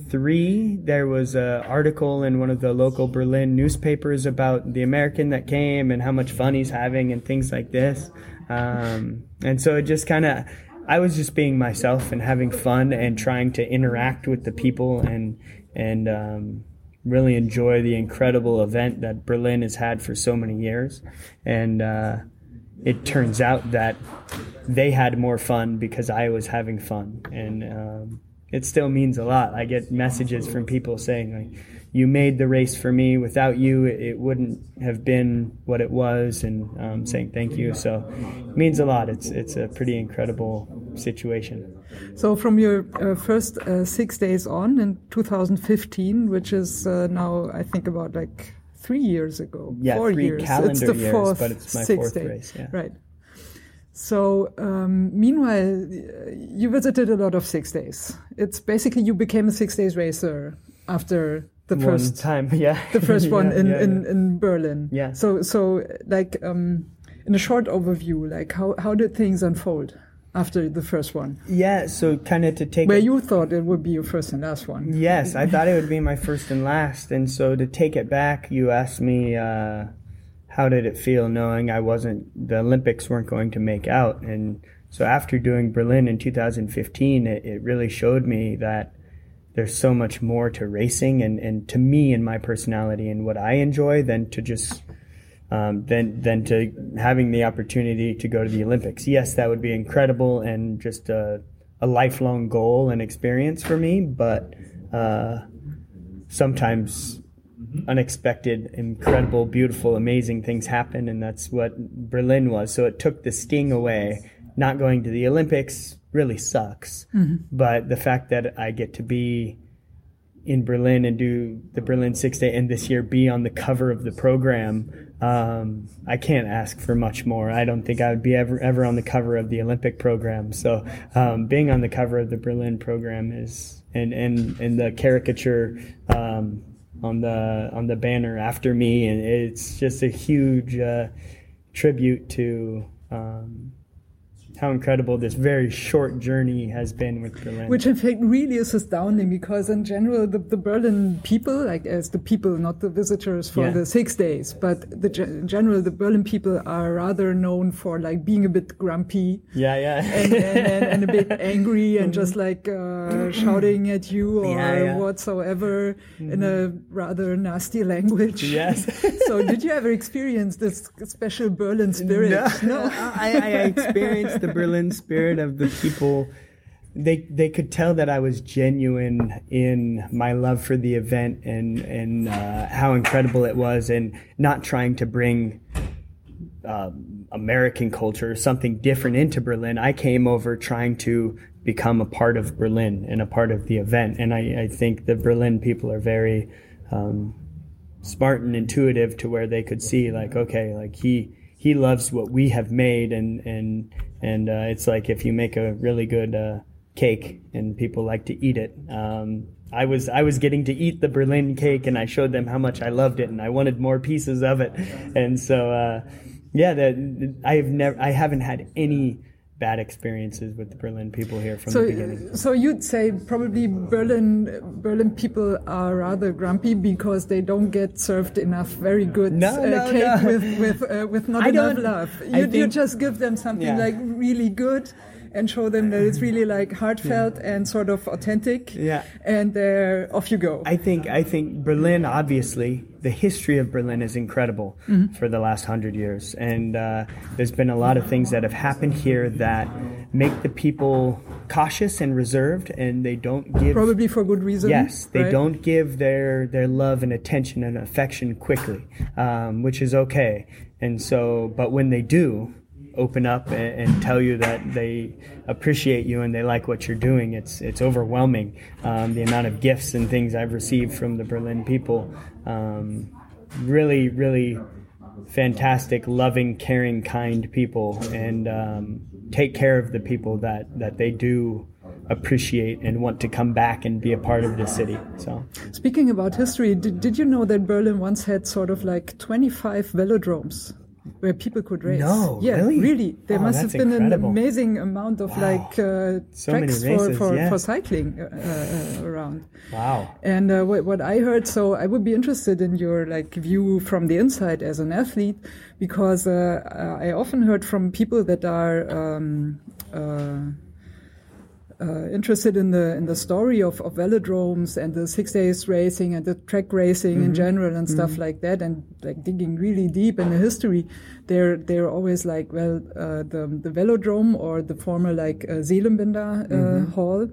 three, there was an article in one of the local Berlin newspapers about the American that came and how much fun he's having and things like this. Um, and so it just kind of, I was just being myself and having fun and trying to interact with the people and and um, really enjoy the incredible event that Berlin has had for so many years. And uh, it turns out that they had more fun because I was having fun, and um, it still means a lot. I get messages from people saying like you made the race for me. Without you, it wouldn't have been what it was, and um, saying thank you. So it means a lot. It's it's a pretty incredible situation.
So from your uh, first uh, six days on in 2015, which is uh, now I think about like three years ago,
yeah,
four years.
calendar
it's the
years,
fourth,
but it's my fourth
day.
race. Yeah.
Right. So, um, meanwhile, you visited a lot of six days. It's basically you became a six days racer after the first
time, [LAUGHS] yeah, [LAUGHS]
the first one
Yeah,
in,
yeah,
in,
yeah.
in Berlin.
Yeah.
So, so like um, in a short overview, like how, how did things unfold after the first one?
Yeah, so kind of to take
Where
it-
you thought it would be your first and last one.
Yes, I thought it would be my first and last. And so to take it back, you asked me, uh, how did it feel knowing I wasn't, the Olympics weren't going to make out? And so after doing Berlin in 2015, it, it really showed me that there's so much more to racing and, and to me and my personality and what I enjoy than to just um, than than to having the opportunity to go to the Olympics. Yes, that would be incredible and just a, a lifelong goal and experience for me. But uh, sometimes unexpected, incredible, beautiful, amazing things happen, and that's what Berlin was. So it took the sting away. Not going to the Olympics really sucks, but the fact that I get to be in Berlin and do the Berlin Six Day and this year be on the cover of the program, um, I can't ask for much more. I don't think I would be ever ever on the cover of the Olympic program. So um, being on the cover of the Berlin program is and and and the caricature um, on the on the banner after me, and it's just a huge uh, tribute to. Um, how incredible this very short journey has been with Berlin.
Which in fact really is astounding because in general the, the Berlin people, like as the people, not the visitors for
Yeah.
the six days, but the, in general the Berlin people are rather known for like being a bit grumpy
yeah, yeah.
and, and, and, and a bit [LAUGHS] angry and just like uh, shouting at you or
Yeah, yeah.
whatsoever in a rather nasty language.
Yes. [LAUGHS]
so did you ever experience this special Berlin spirit?
No, [LAUGHS] I, I experienced the Berlin spirit of the people. They they could tell that I was genuine in my love for the event and and uh, how incredible it was, and not trying to bring um, American culture or something different into Berlin. I came over trying to become a part of Berlin and a part of the event, and I, I think the Berlin people are very. Um, smart and intuitive to where they could see like okay like he he loves what we have made and and and uh, it's like if you make a really good uh, cake and people like to eat it. Um, I was I was getting to eat the Berlin cake and I showed them how much I loved it and I wanted more pieces of it. And so uh, yeah that I have never I haven't had any bad experiences with the Berlin people here from
so,
the beginning.
So you'd say probably Berlin Berlin people are rather grumpy because they don't get served enough very good
no,
uh,
no,
cake
no.
with with uh, with not
I
enough love. You, you just give them something
Yeah.
like really good. And show them that it's really like heartfelt and sort of authentic,
Yeah.
and there off you go.
I think I think Berlin, obviously, the history of Berlin is incredible for the last hundred years, and uh, there's been a lot of things that have happened here that make the people cautious and reserved, and they don't give.
Probably for good reason.
Yes, they
right?
don't give their their love and attention and affection quickly, um, which is okay. And so, but when they do open up and, and tell you that they appreciate you and they like what you're doing, it's it's overwhelming. Um, the amount of gifts and things I've received from the Berlin people, um, really, really fantastic, loving, caring, kind people, and um, take care of the people that that they do appreciate and want to come back and be a part of the city. So
Speaking about history, did, did you know that Berlin once had sort of like 25 velodromes where people could race?
No,
yeah,
really?
There
Oh,
must have been
incredible.
an amazing amount of like uh,
So
tracks
races,
for, for,
yeah.
for cycling uh, uh, around.
wow.
And uh, what, what I heard, so I would be interested in your like view from the inside as an athlete, because uh, uh, I often heard from people that are um, uh, interested in the in the story of, of velodromes and the six days racing and the track racing in general and stuff like that, and like digging really deep in the history. They're they're always like, well, uh, the the velodrome or the former like uh, Seelenbinder uh, Hall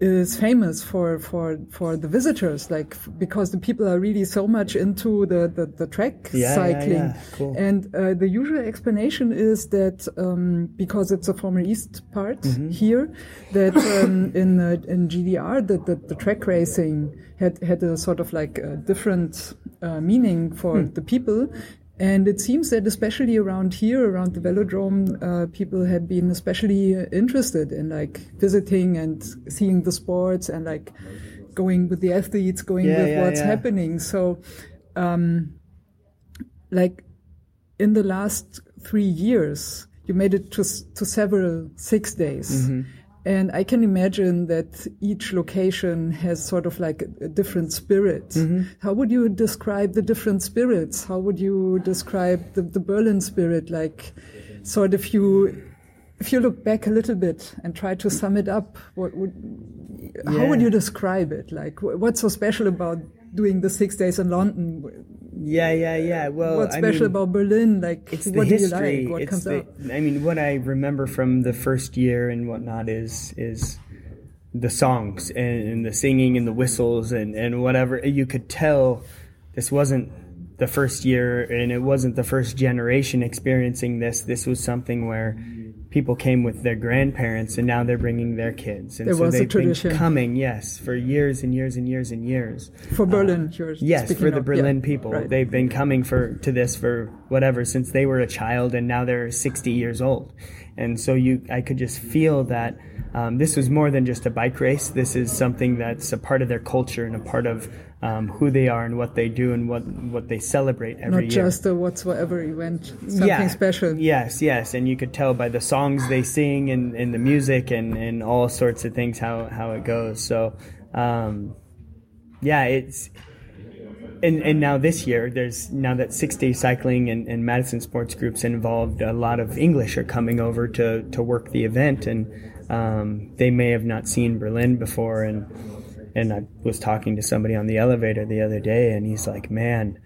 is famous for for for the visitors, like because the people are really so much into the the, the track
Yeah, yeah,
cycling.
yeah. Cool.
And uh, the usual explanation is that um, because it's a former east part
Mm-hmm.
here, that um, [LAUGHS] in uh, in GDR the, the, the track racing had had a sort of like a different uh, meaning for
Hmm.
the people. And it seems that especially around here, around the velodrome, uh, people have been especially interested in like visiting and seeing the sports and like going with the athletes, going
Yeah,
with
yeah,
what's
yeah.
happening. So, um, like in the last three years, you made it to, to several six days.
Mm-hmm.
And I can imagine that each location has sort of like a, a different spirit.
Mm-hmm.
How would you describe the different spirits? How would you describe the, the Berlin spirit? Like, sort of you, if you look back a little bit and try to sum it up, what would, how would you describe it? Like, what's so special about doing the six days in London?
Yeah, yeah, yeah. Well,
What's
I
special
mean,
about Berlin? Like,
it's the
what do you
history.
like? What
it's
comes
the,
out?
I mean, what I remember from the first year and whatnot is is the songs and, and the singing and the whistles and and whatever. You could tell this wasn't the first year and it wasn't the first generation experiencing this. This was something where people came with their grandparents and now they're bringing their kids. And
There
so
was
they've been
tradition.
coming, yes, for years and years and years and years.
For Berlin, you're
uh, Yes, for the
of.
Berlin
Yeah,
people.
right.
They've been coming for to this for whatever since they were a child, and now they're 60 years old. And so you, I could just feel that um, this was more than just a bike race. This is something that's a part of their culture and a part of um, who they are and what they do and what what they celebrate every
Not
year.
just a whatsoever event, something special.
Yes, yes, and you could tell by the songs they sing and, and the music and, and all sorts of things how, how it goes. So, um, yeah, it's and and now this year there's now that six day cycling and, and Madison Sports Group's involved. A lot of English are coming over to to work the event, and um, they may have not seen Berlin before and. And I was talking to somebody on the elevator the other day, and he's like, "Man,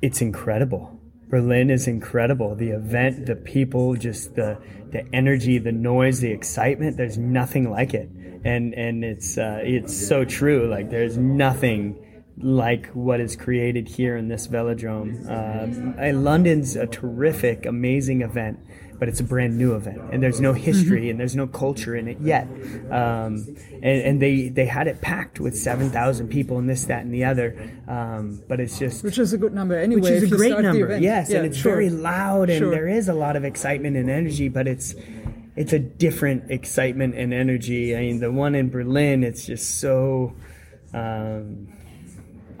it's incredible. Berlin is incredible. The event, the people, just the the energy, the noise, the excitement. There's nothing like it, and and it's uh, it's so true. Like there's nothing like what is created here in this velodrome. Um, London's a terrific, amazing event, but it's a brand new event, and there's no history and there's no culture in it yet. Um, and, and they they had it packed with seven thousand people and this, that, and the other. Um, but it's just
Which is a good number anyway.
which is a great number. Yes,
Yeah,
and it's
sure.
very loud, and
Sure.
there is a lot of excitement and energy, but it's it's a different excitement and energy. I mean, the one in Berlin, it's just so. Um,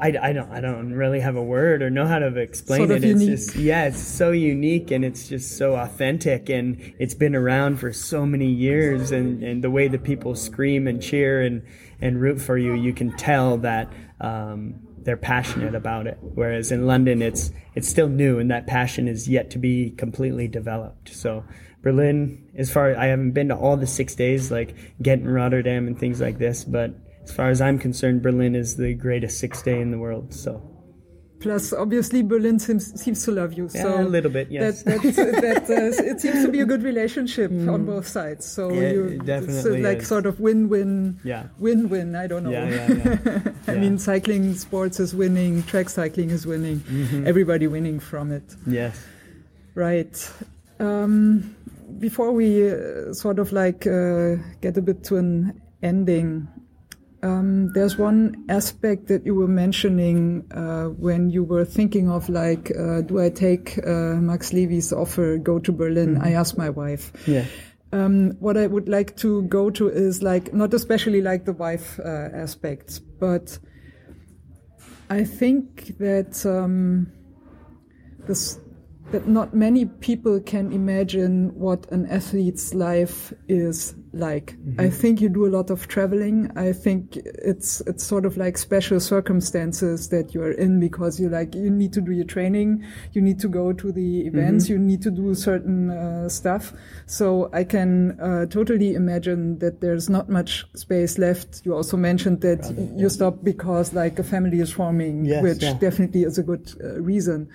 I, I don't I don't really have a word or know how to explain
Sort
it.
of
it's
unique.
just yeah, it's so unique and it's just so authentic and it's been around for so many years and, and the way that people scream and cheer and, and root for you, you can tell that um, they're passionate about it. Whereas in London, it's it's still new and that passion is yet to be completely developed. So Berlin, as far I haven't been to all the six days like Ghent and Rotterdam and things like this, but as far as I'm concerned, Berlin is the greatest six day in the world. So
Plus, obviously, Berlin seems, seems to love you.
yeah,
so
a little bit, yes.
that, that's, [LAUGHS] that uh, it seems to be a good relationship on both sides. So
Mm. Yeah,
you,
definitely
like
is.
sort of win-win,
yeah,
win-win. I don't know.
yeah, yeah, [LAUGHS] yeah.
I mean, cycling sports is winning, track cycling is winning,
Mhm.
everybody winning from it.
yes.
Right. Um, before we uh, sort of like uh, get a bit to an ending, um, there's one aspect that you were mentioning uh, when you were thinking of like, uh, do I take uh, Max Levy's offer, go to Berlin? I asked my wife.
Yeah.
Um, what I would like to go to is like not especially like the wife uh, aspects, but I think that um, this that not many people can imagine what an athlete's life is like. I think you do a lot of traveling. I think it's it's sort of like special circumstances that you are in because you like you need to do your training, you need to go to the events, you need to do certain uh, stuff. So I can uh, totally imagine that there's not much space left. You also mentioned that you stopped because like a family is forming,
Yes,
which
yeah.
definitely is a good uh, reason.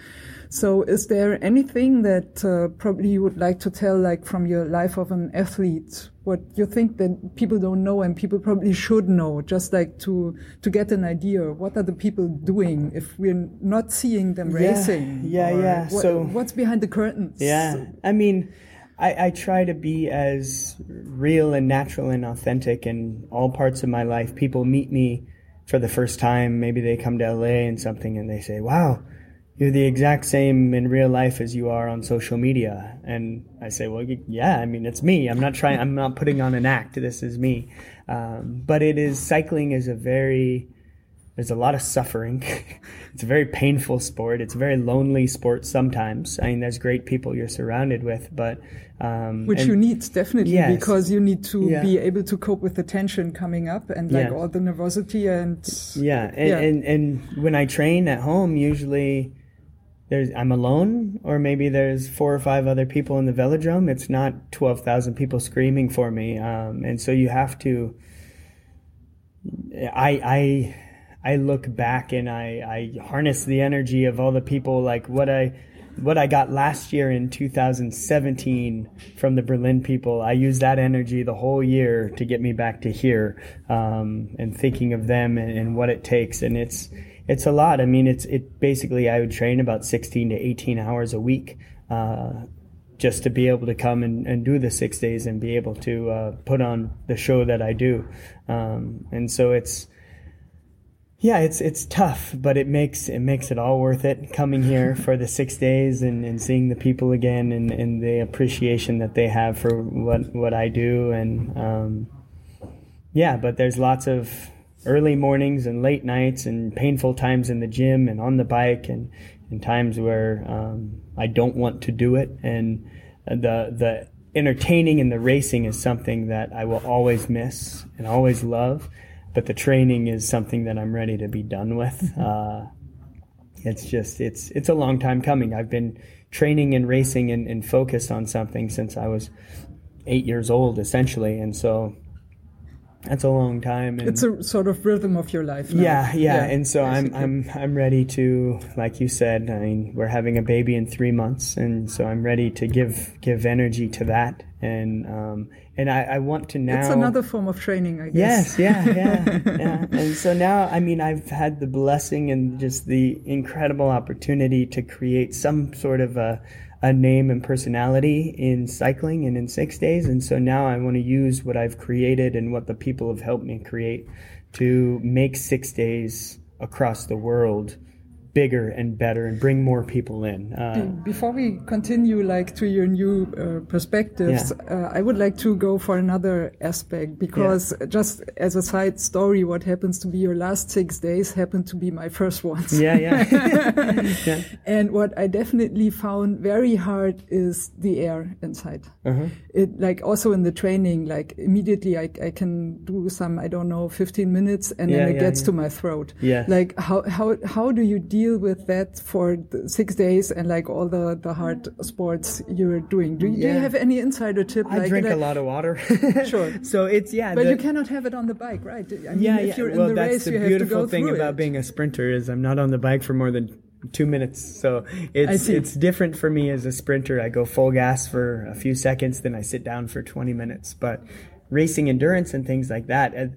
So, is there anything that uh, probably you would like to tell, like from your life of an athlete, what you think that people don't know and people probably should know, just like to to get an idea? What are the people doing if we're not seeing them
Yeah,
racing?
yeah, yeah.
what-
So-
what's behind the curtains?
Yeah, I mean, I, I try to be as real and natural and authentic in all parts of my life. People meet me for the first time. Maybe they come to LA and something and they say, wow, you're the exact same in real life as you are on social media. And I say, well, yeah, I mean, it's me. I'm not trying, I'm not putting on an act. This is me. Um, but it is, cycling is a very, there's a lot of suffering. [LAUGHS] it's a very painful sport. It's a very lonely sport sometimes. I mean, there's great people you're surrounded with, but um,
Which you need definitely
Yes.
because you need to
Yeah.
be able to cope with the tension coming up and like all the nervosity and
Yeah, and,
Yeah.
and and when I train at home, usually there's I'm alone, or maybe there's four or five other people in the velodrome. It's not twelve thousand people screaming for me, um, and so you have to. I I I look back and I I harness the energy of all the people like what I. What I got last year in 2017 from the Berlin people, I used that energy the whole year to get me back to here, um, and thinking of them and, and what it takes. And it's it's a lot. I mean, it's it basically I would train about 16 to 18 hours a week, uh, just to be able to come and, and do the six days and be able to uh, put on the show that I do. Um, and so it's yeah, it's it's tough, but it makes it makes it all worth it coming here for the six days and, and seeing the people again and, and the appreciation that they have for what what I do and um, yeah, but there's lots of early mornings and late nights and painful times in the gym and on the bike and, and times where um, I don't want to do it and the the entertaining and the racing is something that I will always miss and always love but the training is something that I'm ready to be done with. Uh, it's just it's it's a long time coming. I've been training and racing and, and focused on something since I was eight years old, essentially, and so that's a long time. And
it's a sort of rhythm of your life. now.
yeah, yeah, and so I'm. I'm I'm ready to, like you said. I mean, we're having a baby in three months, and so I'm ready to give give energy to that, and um, and I, I want to now.
It's another form of training, I guess.
Yes, yeah, yeah, yeah. [LAUGHS] And so now, I mean, I've had the blessing and just the incredible opportunity to create some sort of a, a name and personality in cycling and in six days. And so now I want to use what I've created and what the people have helped me create to make six days across the world bigger and better and bring more people in. Uh,
Before we continue, like to your new uh, perspectives,
Yeah.
uh, I would like to go for another aspect because just as a side story, what happens to be your last six days happened to be my first ones.
yeah, yeah. [LAUGHS] yeah.
And what I definitely found very hard is the air inside.
Uh-huh.
It like also in the training, like immediately I, I can do some I don't know 15 minutes and
Yeah,
then it
yeah,
gets
yeah.
to my throat.
Yeah.
Like how how how do you deal with that for the six days and like all the the hard sports you're doing? Do you, do you have any insider tip?
I
like,
drink a lot of water. [LAUGHS]
Sure.
So it's yeah.
But
the-
you cannot have it on the bike, right? I mean,
yeah,
if you're
well,
in the
that's
race,
the beautiful thing about
it.
being a sprinter is I'm not on the bike for more than two minutes. So it's it's different for me as a sprinter. I go full gas for a few seconds, then I sit down for 20 minutes. But racing endurance and things like that. Uh,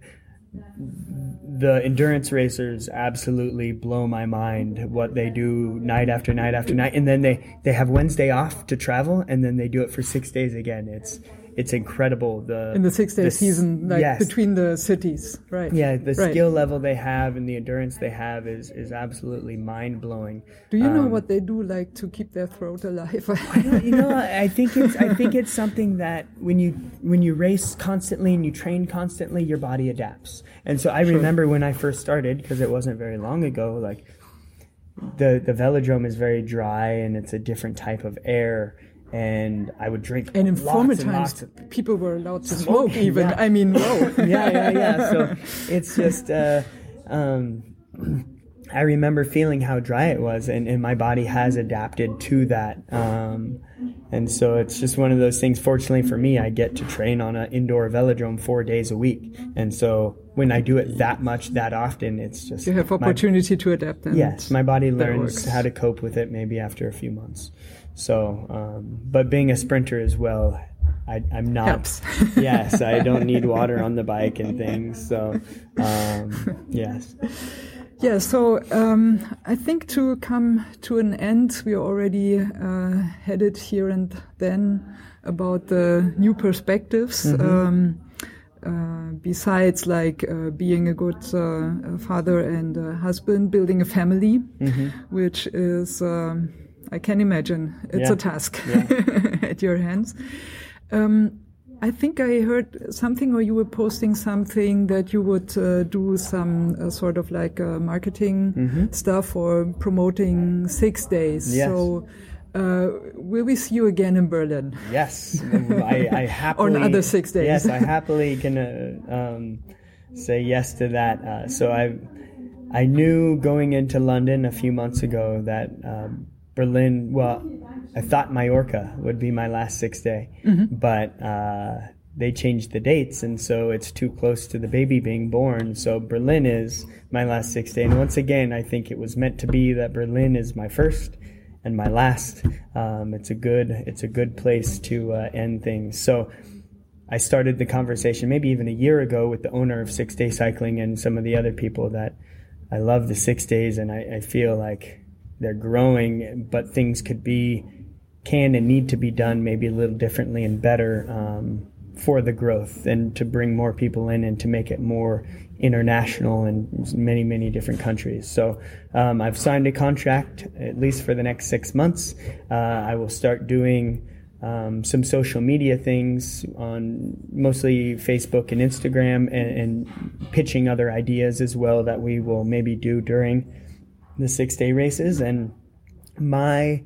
the endurance racers absolutely blow my mind what they do night after night after night. And then they they have Wednesday off to travel and then they do it for 6 days again. It's it's incredible the
in the six day
the
season, like
yes.
between the cities, right?
yeah the
Right.
skill level they have and the endurance they have is is absolutely mind blowing
Do you know
Um,
what they do, like to keep their throat alive? [LAUGHS]
you know i think it's i think it's something that when you when you race constantly and you train constantly your body adapts and so i remember when i first started because it wasn't very long ago like the the velodrome is very dry and it's a different type of air and i would drink
And in former
and
times,
of
people were allowed to
Smoke.
Even
yeah.
I mean, whoa. [LAUGHS]
yeah, yeah, yeah. So [LAUGHS] it's just, uh, um, I remember feeling how dry it was, and, and my body has adapted to that. Um, and so it's just one of those things. Fortunately for me, I get to train on an indoor velodrome four days a week, and so when I do it that much, that often, it's just
you have
my-
opportunity to adapt. And
Yes, my body learns how to cope with it maybe after a few months. So, um, but being a sprinter as well, I, I'm not.
Helps. [LAUGHS]
yes, I don't need [LAUGHS] water on the bike and things. So, um, yes.
Yeah, so um, I think to come to an end, we are already uh, headed here and then about the new perspectives.
Mm-hmm.
Um, uh, besides, like uh, being a good uh, father and uh husband, building a family,
Mm-hmm.
which is, um, I can imagine, it's
Yeah.
a task [LAUGHS] at your hands. Um, I think I heard something, or you were posting something that you would uh, do some uh, sort of like uh, marketing stuff or promoting six days.
Mm-hmm. Yes.
So, uh, will we see you again in Berlin?
Yes, I, I [LAUGHS] happily.
other six days.
Yes, I [LAUGHS] happily can uh, um, say yes to that. Uh, so I, I knew going into London a few months ago that um, Berlin. Well, I thought Mallorca would be my last six day, but uh, they changed the dates, and so it's too close to the baby being born. So Berlin is my last six day, and once again, I think it was meant to be that Berlin is my first and my last. Um, it's a good it's a good place to uh, end things. So I started the conversation maybe even a year ago with the owner of Six Day Cycling and some of the other people that I love the six days and I, I feel like they're growing, but things could be can and need to be done maybe a little differently and better um, for the growth and to bring more people in and to make it more international in many many different countries. So um, i've signed a contract at least for the next six months. Uh, i will start doing um, some social media things on mostly facebook and instagram and, and pitching other ideas as well that we will maybe do during the six day races and my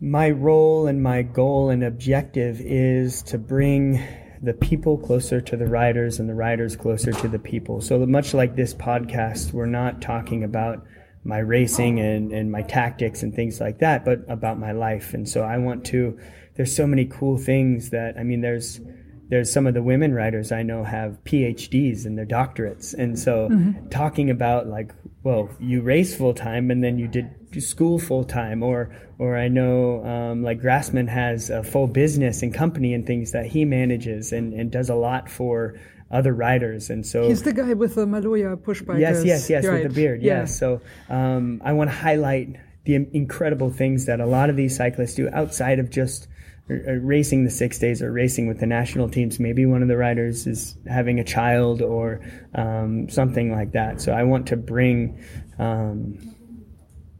my role and my goal and objective is to bring the people closer to the riders and the riders closer to the people. So much like this podcast, we're not talking about my racing and, and my tactics and things like that, but about my life. And so I want to, there's so many cool things that, I mean, there's, there's some of the women writers I know have PhDs and their doctorates. And so mm-hmm. talking about like, well, you race full time and then you did school full time or, or I know um, like Grasmann has a full business and company and things that he manages and, and does a lot for other riders. And so
He's the guy with the Maloja Pushbikers.
Yes, yes, yes,
right.
with the beard.
Yeah.
Yes. So um, I want to highlight the incredible things that a lot of these cyclists do outside of just racing the six days or racing with the national teams. Maybe one of the riders is having a child or um, something like that. So I want to bring. Um,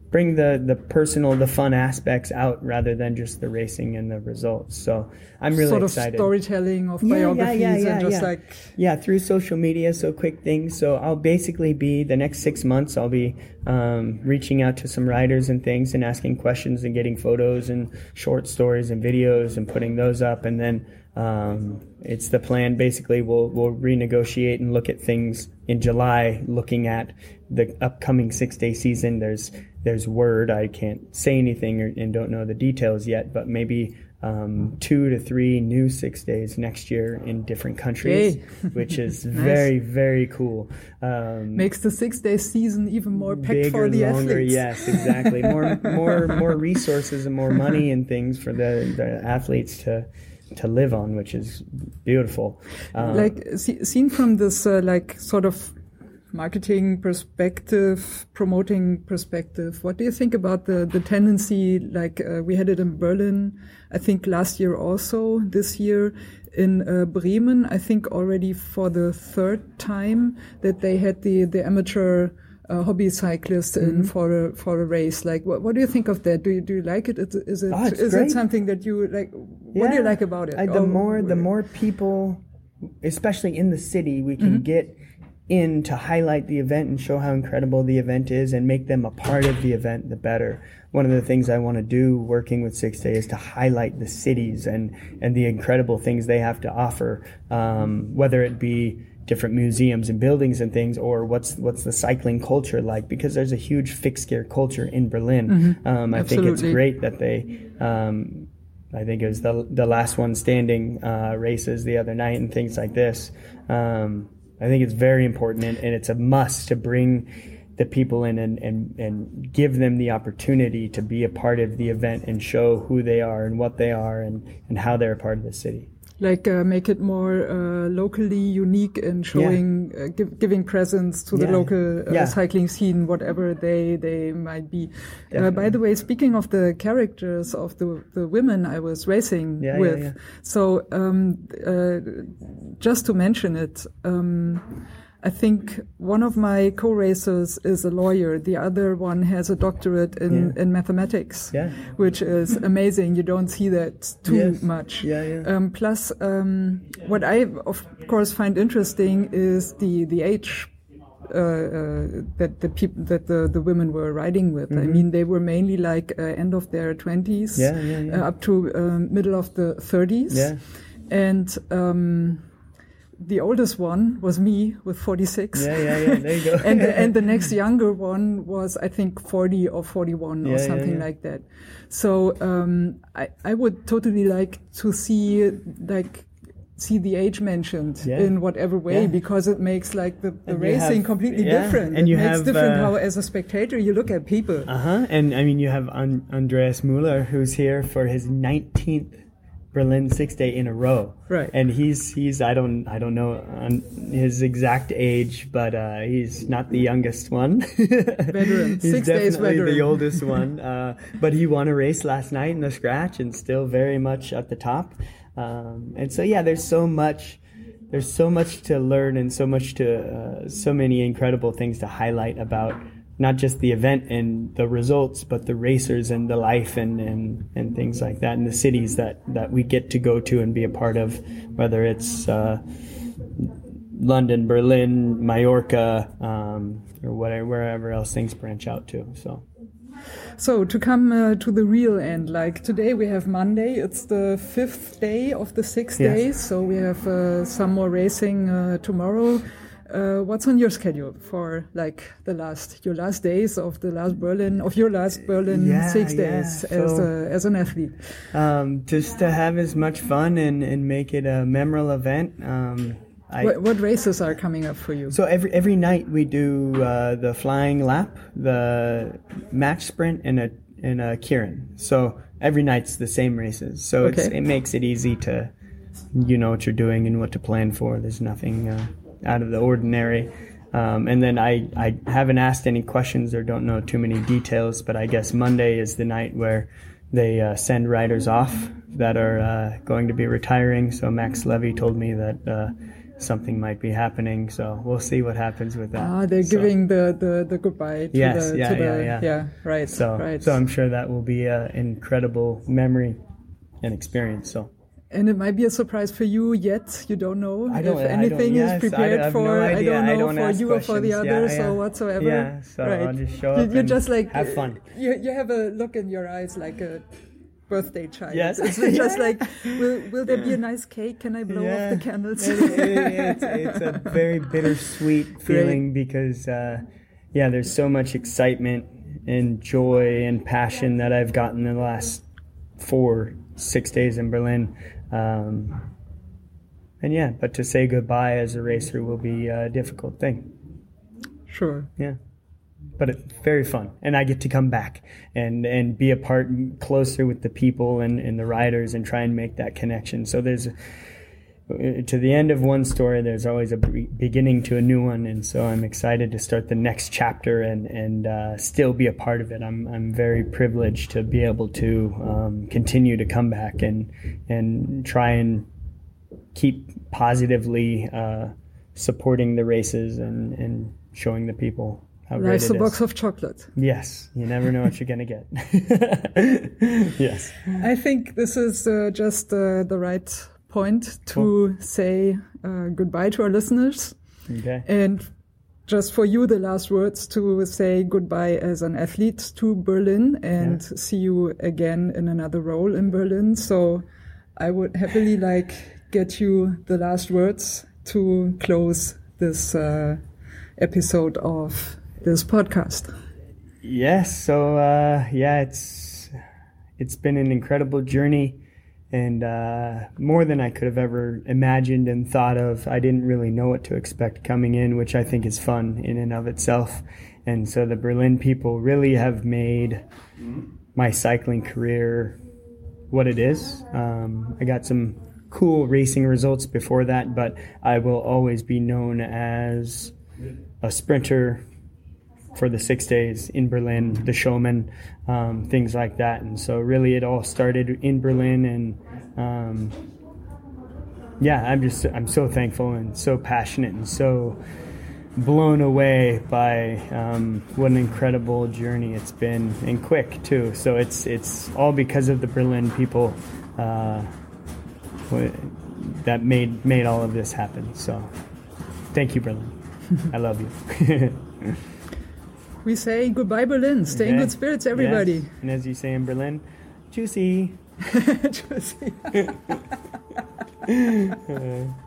bring the the personal, the fun aspects out rather than just the racing and the results. So I'm really
sort
excited.
of storytelling of
Yeah,
biographies
yeah, yeah,
and just like
Yeah, through social media, so quick things. So I'll basically be the next six months. I'll be um, reaching out to some writers and things and asking questions and getting photos and short stories and videos and putting those up. And then um, it's the plan. Basically, we'll we'll renegotiate and look at things in July, looking at the upcoming six day season. There's there's word. I can't say anything or, and don't know the details yet, but maybe. Um, two to three new six days next year in different countries, [LAUGHS] which is [LAUGHS] very very cool. Um,
makes the six day season even more packed
bigger,
for the
longer.
athletes.
Yes, exactly. More [LAUGHS] more more resources and more money and things for the, the athletes to to live on, which is beautiful. Um,
like see, seen from this uh, like sort of marketing perspective promoting perspective what do you think about the the tendency like uh, we had it in berlin i think last year also this year in uh, bremen i think already for the third time that they had the the amateur uh, hobby cyclist in
Mm-hmm.
for a for a race? Like what, what do you think of that? Do you do you like it? Is, is it
Oh,
is it something that you like what do you like about it?
I, the
Or-
more the more people, especially in the city, we
Mm-hmm.
can get in to highlight the event and show how incredible the event is and make them a part of the event, the better. One of the things I want to do working with Six Day is to highlight the cities and and the incredible things they have to offer, um, whether it be different museums and buildings and things, or what's what's the cycling culture like? Because there's a huge fixed gear culture in Berlin. Um, I think it's great that they. Um, I think it was the the last one standing uh, races the other night and things like this. Um, I think it's very important and, and it's a must to bring the people in and, and, and give them the opportunity to be a part of the event and show who they are and what they are and, and how they're a part of the city.
Like uh, make it more uh, locally unique and showing uh, give, giving presence to the local uh,
Yeah.
cycling scene whatever they they might be uh, by the way speaking of the characters of the the women i was racing
Yeah, yeah,
with
yeah.
so um, uh, just to mention it um, I think one of my co-racers is a lawyer. The other one has a doctorate in,
Yeah.
in mathematics,
Yeah.
which is amazing. You don't see that too
Yes.
much.
Yeah, yeah.
Um, plus, um, what I of course find interesting is the the age uh, uh, that the people that the, the women were riding with. I mean, they were mainly like uh, end of their twenties,
Mm-hmm. Yeah, yeah, yeah.
Uh, up to um, middle of the thirties.
Yeah.
and. Um, the oldest one was me with 46.
Yeah, yeah, yeah. There you go. [LAUGHS]
and the, and the next [LAUGHS] younger one was I think 40 or 41
Yeah,
or something
yeah.
like that. So um, I I would totally like to see like see the age mentioned
Yeah.
in whatever way
Yeah.
because it makes like the, the racing
have-
completely
yeah,
different.
and
it
you
makes
have,
different
uh,
how as a spectator you look at people.
Uh huh. And I mean, you have An- Andreas Muller, who's here for his 19th Berlin Six Day in a row.
Right.
And he's he's I don't I don't know his exact age, but uh, he's not the youngest one. [LAUGHS]
Veteran.
he's
Six days
definitely
veteran.
the oldest [LAUGHS] one. Uh, but he won a race last night in the scratch and still very much at the top. Um, and so yeah, there's so much. There's so much to learn and so much to uh, so many incredible things to highlight about not just the event and the results, but the racers and the life and, and, and things like that, and the cities that, that we get to go to and be a part of, whether it's uh, London, Berlin, Mallorca, um, or whatever, wherever else things branch out to. So.
So to come uh, to the real end, like today we have Monday. It's the fifth day of the six
Yes.
days. So we have uh, some more racing uh, tomorrow. Uh, what's on your schedule for like the last your last days of the last Berlin of your last Berlin
Yeah,
six
yeah.
days as a, as an athlete?
Um, just to have as much fun and, and make it a memorable event. Um, I,
What, what races are coming up for you?
So every every night we do uh, the flying lap, the match sprint, and a and a Keirin. So every night's the same races. So it's,
Okay.
it makes it easy to you know what you're doing and what to plan for. There's nothing uh, out of the ordinary. Um, and then I, I haven't asked any questions or don't know too many details, but I guess Monday is the night where they uh, send riders off that are uh, going to be retiring. So Max Levy told me that uh, something might be happening. So we'll see what happens with that.
Ah, they're
So-
giving the, the, the goodbye to
Yes,
the
yeah,
to the
yeah, yeah.
right
So,
right.
so I'm sure that will be an incredible memory and experience. So
and it might be a surprise for you yet. You don't know
I don't-
if
I
anything
yes,
is prepared
no
for. I
idea.
don't
I
know
don't
for you or for the
questions. Yeah,
others
yeah.
or whatsoever.
Yeah, so I'll just show
You-
up
You're
and
just like
have fun.
You you have a look in your eyes like a birthday child.
Yes. [LAUGHS]
It's just [LAUGHS] like, will, will there be a nice cake? Can I blow off the candles?
It- it- it's, it's a [LAUGHS] very bittersweet feeling because, uh, yeah, there's so much excitement and joy and passion that I've gotten in the last four, six days in Berlin. Um, and yeah, but to say goodbye as a racer will be a difficult thing.
sure.
Yeah. But it's very fun. And I get to come back and, and be a part closer with the people and, and the riders and try and make that connection. So there's, to the end of one story, there's always a beginning to a new one. And so I'm excited to start the next chapter and, and uh, still be a part of it. I'm, I'm very privileged to be able to um, continue to come back and, and try and keep positively uh, supporting the races and, and showing the people how great
Life's
it
a box of chocolate.
Yes, you never know what you're gonna get. [LAUGHS] yes.
I think this is uh, just uh, the right point to say uh, goodbye to our listeners.
Okay.
And just for you, the last words to say goodbye as an athlete to Berlin and see you again in another role in Berlin. So I would happily like get you the last words to close this uh, episode of this podcast.
Yes. So uh, yeah, it's it's been an incredible journey, and uh, more than I could have ever imagined and thought of. I didn't really know what to expect coming in, which I think is fun in and of itself. And so the Berlin people really have made my cycling career what it is. Um, I got some cool racing results before that, but I will always be known as a sprinter for the six days in Berlin, the showman, um, things like that. And so, really, it all started in Berlin, and um, yeah, I'm just I'm so thankful and so passionate and so blown away by um, what an incredible journey it's been and quick too. So it's it's all because of the Berlin people uh, that made made all of this happen. So thank you, Berlin. [LAUGHS] I love you. [LAUGHS]
We say goodbye, Berlin. Stay in good spirits, everybody.
Yes. And as you say in Berlin, juicy.
Tschüssi. [LAUGHS] [LAUGHS]